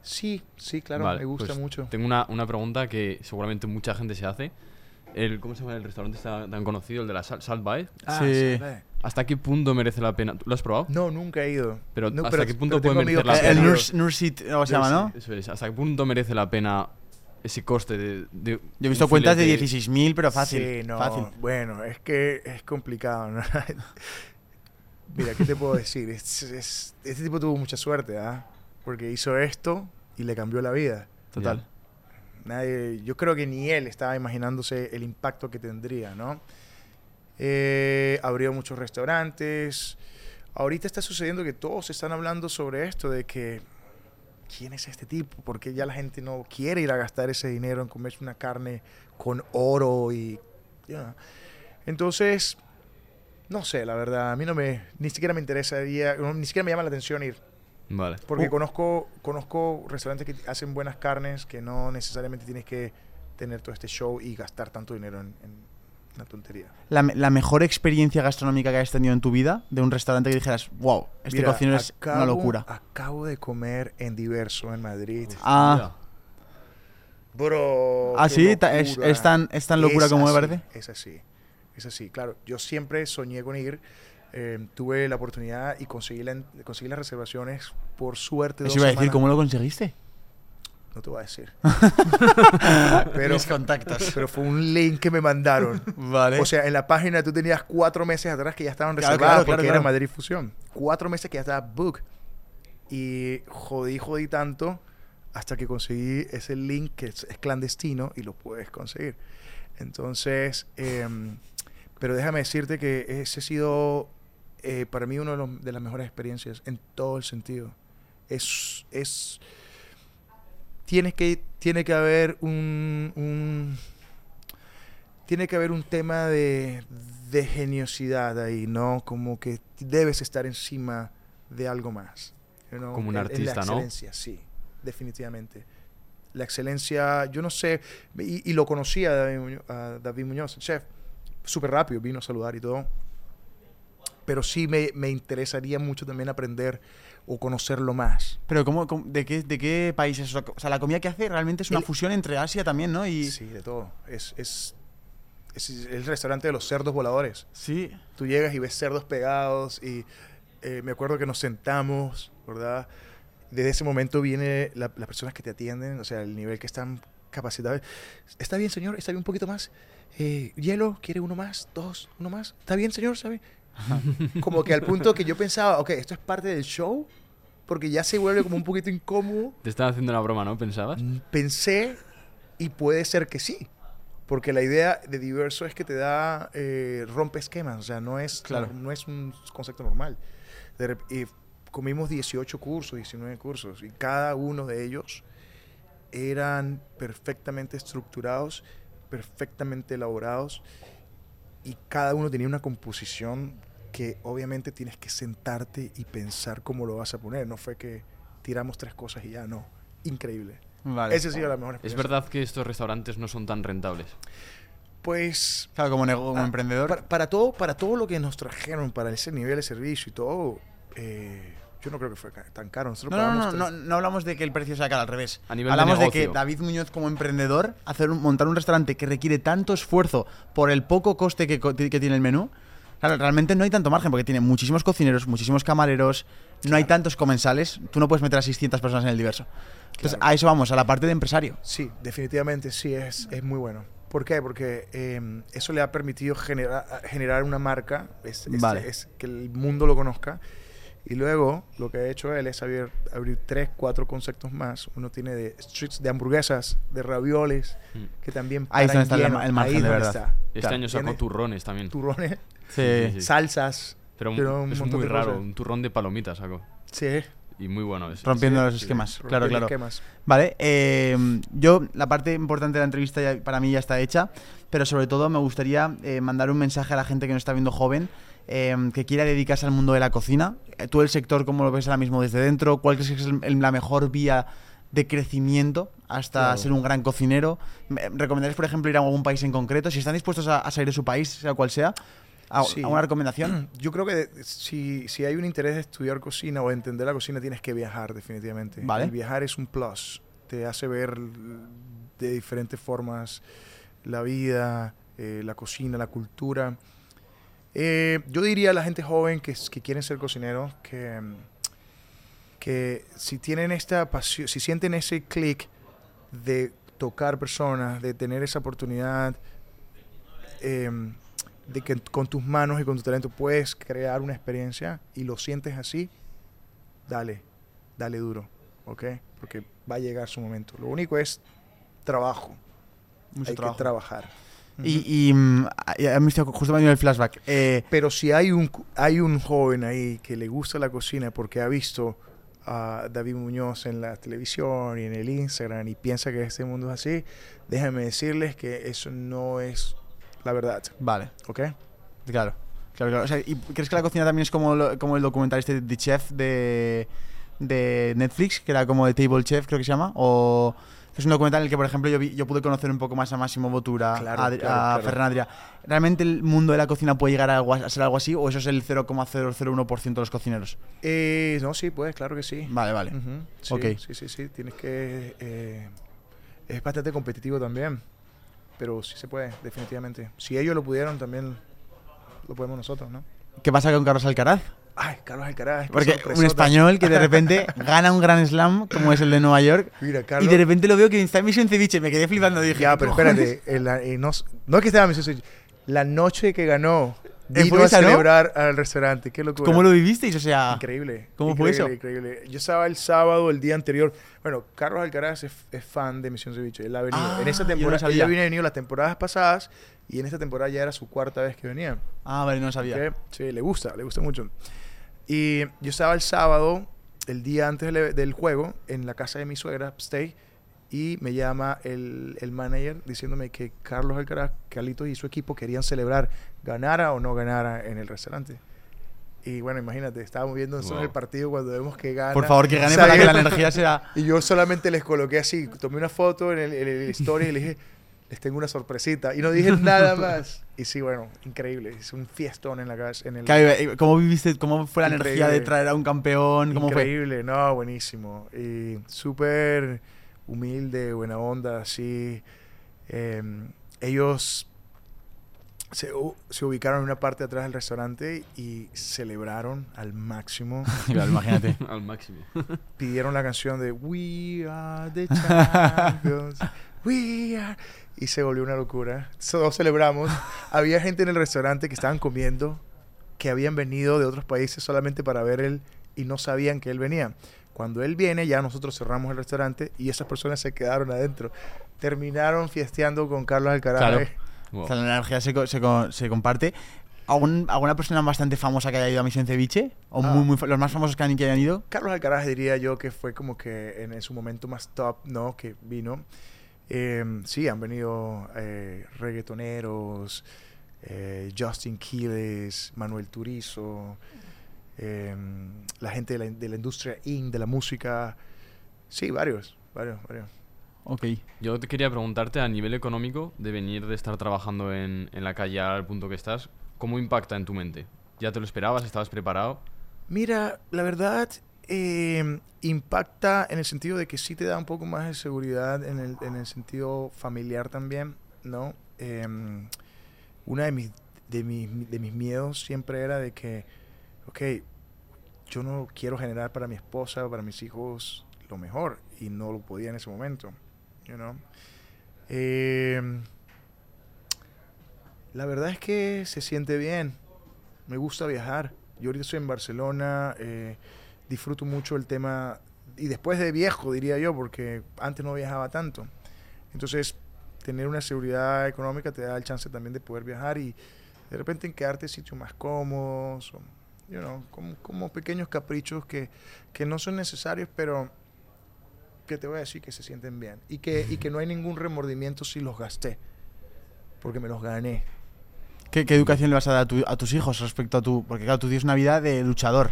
Sí, sí, claro, Vale, me gusta pues mucho. Tengo una, una pregunta que seguramente mucha gente se hace. El, ¿Cómo se llama el restaurante tan, tan conocido? El de la Sal- Salt Bay. Ah, Sí. ¿Hasta qué punto merece la pena? ¿Tú ¿Lo has probado? No, nunca he ido. Pero No, ¿hasta qué punto puede merecer la que Eh, el han ido. Nurse, Nurse o se llama, ¿no? Eso es. ¿Hasta qué punto merece la pena ese coste de... de Yo he visto cuentas de filete? 16.000, pero fácil. Sí, no, fácil. bueno, es que es complicado. ¿no? Mira, ¿qué te puedo decir? Es- es- este tipo tuvo mucha suerte, ¿ah? Porque hizo esto y le cambió la vida. Total. Nadie, yo creo que ni él estaba imaginándose el impacto que tendría, ¿no? Eh, abrió muchos restaurantes. Ahorita está sucediendo que todos están hablando sobre esto, de que quién es este tipo, porque ya la gente no quiere ir a gastar ese dinero en comerse una carne con oro y... ya. Entonces, no sé, la verdad, a mí no me, ni siquiera me interesaría, no, ni siquiera me llama la atención ir. Vale. Porque Uh. conozco, conozco restaurantes que hacen buenas carnes, que no necesariamente tienes que tener todo este show y gastar tanto dinero en, en una tontería. La, me- la mejor experiencia gastronómica que hayas tenido en tu vida de un restaurante que dijeras, wow, este Mira, cocinero es una locura. Acabo de comer en Diverso, en Madrid. Ah. Bro. Ah, sí, es, tan, es tan locura Es como me así, parece. Es así, es así. Claro, yo siempre soñé con ir. eh, tuve la oportunidad y conseguí, la, conseguí las reservaciones por suerte. Eso dos iba a decir, semanas- ¿cómo lo conseguiste? No te voy a decir. pero, Mis contactos. pero fue un link que me mandaron. Vale. O sea, en la página tú tenías cuatro meses atrás que ya estaban Claro, reservadas claro, claro, porque era claro. Madrid Fusión. Cuatro meses que ya estaba book. Y jodí, jodí tanto hasta que conseguí ese link que es, es clandestino y lo puedes conseguir. Entonces, em, pero déjame decirte que ese ha sido eh, para mí una de, de las mejores experiencias en todo el sentido. Es, es tiene que, tiene que haber un, un- tiene que haber un tema de, de geniosidad ahí, ¿no? Como que debes estar encima de algo más. know, Como un en- en artista, la ¿no? excelencia, sí, definitivamente. La excelencia, yo no sé, y, y lo conocí a David Muñoz, David chef, súper rápido, vino a saludar y todo. Pero sí me, me interesaría mucho también aprender o conocerlo más. Pero ¿cómo, cómo- de, qué, ¿de qué países? O sea, la comida que hace realmente es una El- fusión entre Asia también, ¿no? Y Sí, de todo. Es, es, es el restaurante de los cerdos voladores. sí. Tú llegas y ves cerdos pegados y eh, me acuerdo que nos sentamos, ¿verdad? Desde ese momento viene la- las personas que te atienden, o sea, el nivel que están capacitados. ¿Está bien, señor? ¿Está bien un poquito más? Eh, ¿Hielo? ¿Quiere uno más? ¿Dos? ¿Uno más? ¿Está bien, señor? ¿Sabe? Como que al punto que yo pensaba, ok, esto es parte del show, porque ya se vuelve como un poquito incómodo. Te están haciendo una broma, ¿no? ¿Pensabas? Mm, Pensé, y puede ser que sí, porque la idea de diverso es que te da, eh, rompe esquemas, o sea, no es, Claro. no, es un concepto normal. De y comimos 18 cursos, 19 cursos, y cada uno de ellos eran perfectamente estructurados, perfectamente elaborados, y cada uno tenía una composición que obviamente tienes que sentarte y pensar cómo lo vas a poner. No fue que tiramos tres cosas y ya, no. Increíble. Vale. Esa ha sido la mejor Es experiencia. verdad que estos restaurantes no son tan rentables. Pues Claro, como, como Ah, emprendedor. para, para todo, para todo lo que nos trajeron, para ese nivel de servicio y todo, eh, Yo no creo que fue tan caro. Nosotros No, no, no, no, hablamos de que el precio sea caro, al revés. A nivel de Hablamos de, que negocio. David Muñoz como emprendedor, hacer un- montar un restaurante que requiere tanto esfuerzo por el poco coste que, que tiene el menú, claro, realmente no hay tanto margen porque tiene muchísimos cocineros, muchísimos camareros, no hay tantos comensales, tú no puedes meter a 600 personas en el diverso. Entonces, Claro. a eso vamos, a la parte de empresario. Sí, definitivamente sí, es, es muy bueno. ¿Por qué? Porque eh, eso le ha permitido genera- generar una marca, es, es- Vale. es que el mundo lo conozca. Y luego lo que ha hecho él es abrir, abrir tres, cuatro conceptos más. Uno tiene de streets, de hamburguesas, de ravioles, Mm. que también Ahí está el el margen Ahí de verdad. está. Este Claro, año sacó turrones también. Turrones, Sí, Sí. salsas. Pero, pero un es muy raro, cosas. un turrón de palomitas sacó. Sí, Y muy bueno. es- Rompiendo sí, los esquemas, claro, claro. esquemas. Vale, eh, yo la parte importante de la entrevista ya- para mí ya está hecha, pero sobre todo me gustaría eh, mandar un mensaje a la gente que nos está viendo joven, eh, que quiera dedicarse al mundo de la cocina. Eh, ¿Tú el sector cómo lo ves ahora mismo desde dentro? ¿Cuál crees que es el- la mejor vía de crecimiento hasta Claro. ser un gran cocinero? Me- ¿Recomendarías, por ejemplo, ir a algún país en concreto? Si están dispuestos a, a salir de su país, sea cual sea, ¿a- Sí. ¿alguna recomendación? Yo creo que de- si, si hay un interés de estudiar cocina o de entender la cocina, tienes que viajar definitivamente. Vale. Viajar es un plus. Te hace ver de diferentes formas la vida, eh, la cocina, la cultura. Eh, yo diría a la gente joven que, que quieren ser cocineros que, que si tienen esta pasión, si sienten ese clic de tocar personas, de tener esa oportunidad, em, de que con tus manos y con tu talento puedes crear una experiencia y lo sientes así, dale, dale duro, ¿ok? Porque va a llegar su momento. Lo único es trabajo, Mucho hay trabajo. que trabajar. Y, y, mm, ya me estoy- justo me ha el flashback. Eh, Pero si hay un, hay un joven ahí que le gusta la cocina porque ha visto a David Muñoz en la televisión y en el Instagram y piensa que este mundo es así, déjenme decirles que eso no es la verdad, vale. ¿ok? Claro, claro, claro. O sea, ¿y crees que la cocina también es como, lo- como el documental este de Chef de, de Netflix, que era como de Table Chef, creo que se llama? O es un documental en el que, por ejemplo, yo, vi- yo pude conocer un poco más a Máximo Botura, Claro, a, claro, a claro. ¿Realmente el mundo de la cocina puede llegar a, algo- a ser algo así o eso es el 0,001% de los cocineros? Eh, no, sí, pues, claro que sí. Vale, vale. Sí, sí, sí. Tienes que. eh, es bastante competitivo también. Pero sí se puede, definitivamente. Si ellos lo pudieron, también lo podemos nosotros, ¿no? ¿Qué pasa con Carlos Alcaraz? Ay, Carlos Alcaraz. Porque un español que de repente gana un gran slam como es el de Nueva York Mira, y Carlos. de repente lo veo que está en Misión Ceviche. Me quedé flipando. Dije, Ya, ¿qué pero espérate. el- eh, no, no es que estaba en Misión Ceviche, La noche que ganó, vino fue a esa, ¿no? celebrar al restaurante. Qué locura. ¿Cómo lo vivisteis? O sea, Increíble. ¿Cómo fue increíble, eso? Increíble. Yo estaba el sábado, el día anterior. Bueno, Carlos Alcaraz es, es fan de Misión Ceviche. Él ha venido. Ah, en esta yo no temporada, él había venido las temporadas pasadas y en esta temporada ya era su cuarta vez que venía. Ah, vale, no sabía. ¿ok? Sí, le gusta, le gusta mucho. Y yo estaba el sábado, el día antes del, del juego, en la casa de mi suegra, Stay, y me llama el, el manager diciéndome que Carlos Alcaraz, Carlitos y su equipo querían celebrar, ganara o no ganara en el restaurante. Y bueno, imagínate, estábamos viendo nosotros Wow. el partido cuando vemos que gana. Por favor, que gane para que la energía sea. Y yo solamente les coloqué así, tomé una foto en el, en el story y le dije, les tengo una sorpresita. Y no dije nada más. Y sí, bueno, increíble. Es un fiestón en la casa. En el, eh, ¿Cómo viviste? ¿Cómo fue la energía de traer a un campeón? ¿Cómo fue? Increíble, no, buenísimo. Y súper humilde, buena onda, así. Eh, ellos se, ubicaron en una parte de atrás del restaurante y celebraron al máximo. Claro, imagínate. Al máximo. Pidieron la canción de We are the champions. We are. Y se volvió una locura. Todos celebramos. Había gente en el restaurante que estaban comiendo que habían venido de otros países solamente para ver él y no sabían que él venía. Cuando él viene, ya nosotros cerramos el restaurante y esas personas se quedaron adentro. Terminaron fiesteando con Carlos Alcaraz. Claro. eh. Wow. O sea, la energía se, se, se comparte. ¿Algún- ¿Alguna persona bastante famosa que haya ido a Misión Ceviche? ¿O Ah. muy, muy los más famosos que, han, que hayan ido? Carlos Alcaraz diría yo que fue como que en, en su momento más top, ¿no? Que vino. Eh, sí, han venido eh, reggaetoneros, eh, Justin Quiles, Manuel Turizo, eh, la gente de la, de la industria in, de la música. Sí, varios, varios, varios. Ok. Yo te quería preguntarte a nivel económico, de venir de estar trabajando en, en la calle al punto que estás, ¿cómo impacta en tu mente? ¿Ya te lo esperabas? ¿Estabas preparado? Mira, la verdad, eh, impacta en el sentido de que sí te da un poco más de seguridad en el, en el sentido familiar también, ¿no? Em, una de mis, de, mis, de mis miedos siempre era de que, ok, yo no quiero generar para mi esposa o para mis hijos lo mejor y no lo podía en ese momento, you know? Em, la verdad es que se siente bien, me gusta viajar. Yo ahorita estoy en Barcelona, eh, disfruto mucho el tema, y después de viejo diría yo, porque antes no viajaba tanto. Entonces, tener una seguridad económica te da el chance también de poder viajar y de repente en quedarte en sitios más cómodos, o, you know, como, como pequeños caprichos que, que no son necesarios, pero que te voy a decir que se sienten bien y que, y que no hay ningún remordimiento si los gasté, porque me los gané. ¿Qué, qué educación le vas a dar a, tu- a tus hijos respecto a tu...? Porque claro, tú tienes una vida de luchador.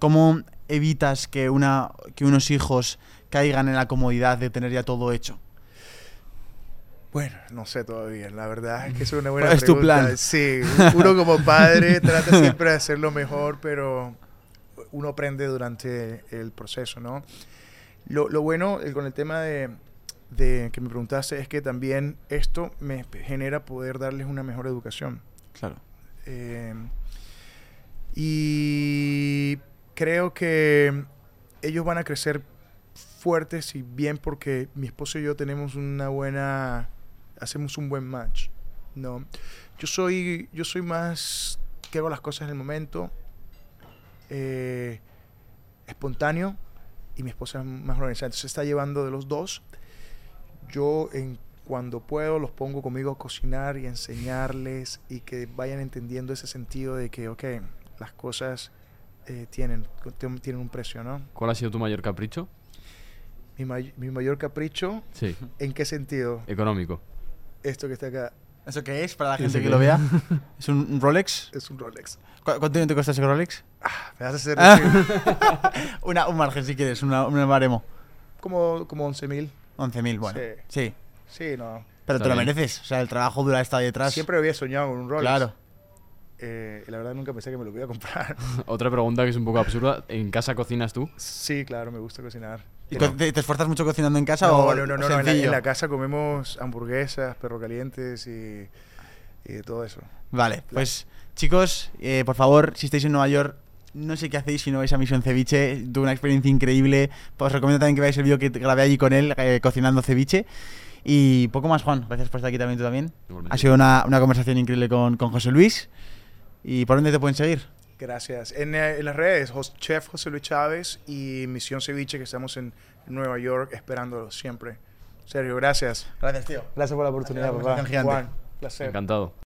¿Cómo evitas que, una, que unos hijos caigan en la comodidad de tener ya todo hecho? Bueno, no sé todavía. La verdad es que es una buena Es tu pregunta. plan. Sí, uno como padre trata siempre de hacer lo mejor, pero uno aprende durante el proceso, ¿no? Lo, lo bueno con el tema de, de que me preguntaste es que también esto me genera poder darles una mejor educación. Claro. Eh, y creo que ellos van a crecer fuertes y bien porque mi esposo y yo tenemos una buena, hacemos un buen match, ¿no? Yo soy, yo soy más que hago las cosas en el momento, eh, espontáneo y mi esposa es más organizada. Entonces está llevando de los dos. Yo en cuando puedo los pongo conmigo a cocinar y enseñarles y que vayan entendiendo ese sentido de que, ok, las cosas eh, tienen, tienen un precio, ¿no? ¿Cuál ha sido tu mayor capricho? Mi, may- mi mayor capricho, Sí, ¿en qué sentido? económico. Esto que está acá ¿Eso qué es para la ¿Eso gente que lo vea? ¿Es un Rolex? es un Rolex. ¿Cu- ¿Cuánto dinero te cuesta ese Rolex? Me vas a hacer Ah. decir Una, un margen, si quieres, una, un baremo. como, como 11 mil. 11.000, bueno. Sí. Sí. Sí, no. Pero Está te lo bien. mereces. O sea, el trabajo dura está detrás. Siempre había soñado con un Rolex. Claro. Eh, la verdad nunca pensé que me lo iba a comprar. Otra pregunta que es un poco absurda. ¿En casa cocinas tú? sí, claro, me gusta cocinar. ¿Y Pero- te, te esfuerzas mucho cocinando en casa No, o no, no, no, no, En, la, sencillo? en la casa comemos hamburguesas, perro calientes y, y todo eso. Vale, pues chicos, eh, por favor, si estáis en Nueva York, no sé qué hacéis si no vais a Misión Ceviche. Tuve una experiencia increíble. Os recomiendo también que veáis el vídeo que grabé allí con él, eh, cocinando ceviche. Y poco más, Juan. Gracias por estar aquí también tú también. Igualmente. Ha sido una, una conversación increíble con, con José Luis. ¿Y por dónde te pueden seguir? Gracias. En, eh, en las redes, Chef José Luis Chávez y Misión Ceviche, que estamos en Nueva York esperándolo siempre. Sergio, gracias. Gracias, tío. Gracias por la oportunidad, Gracias, papá. Juan, placer. Encantado.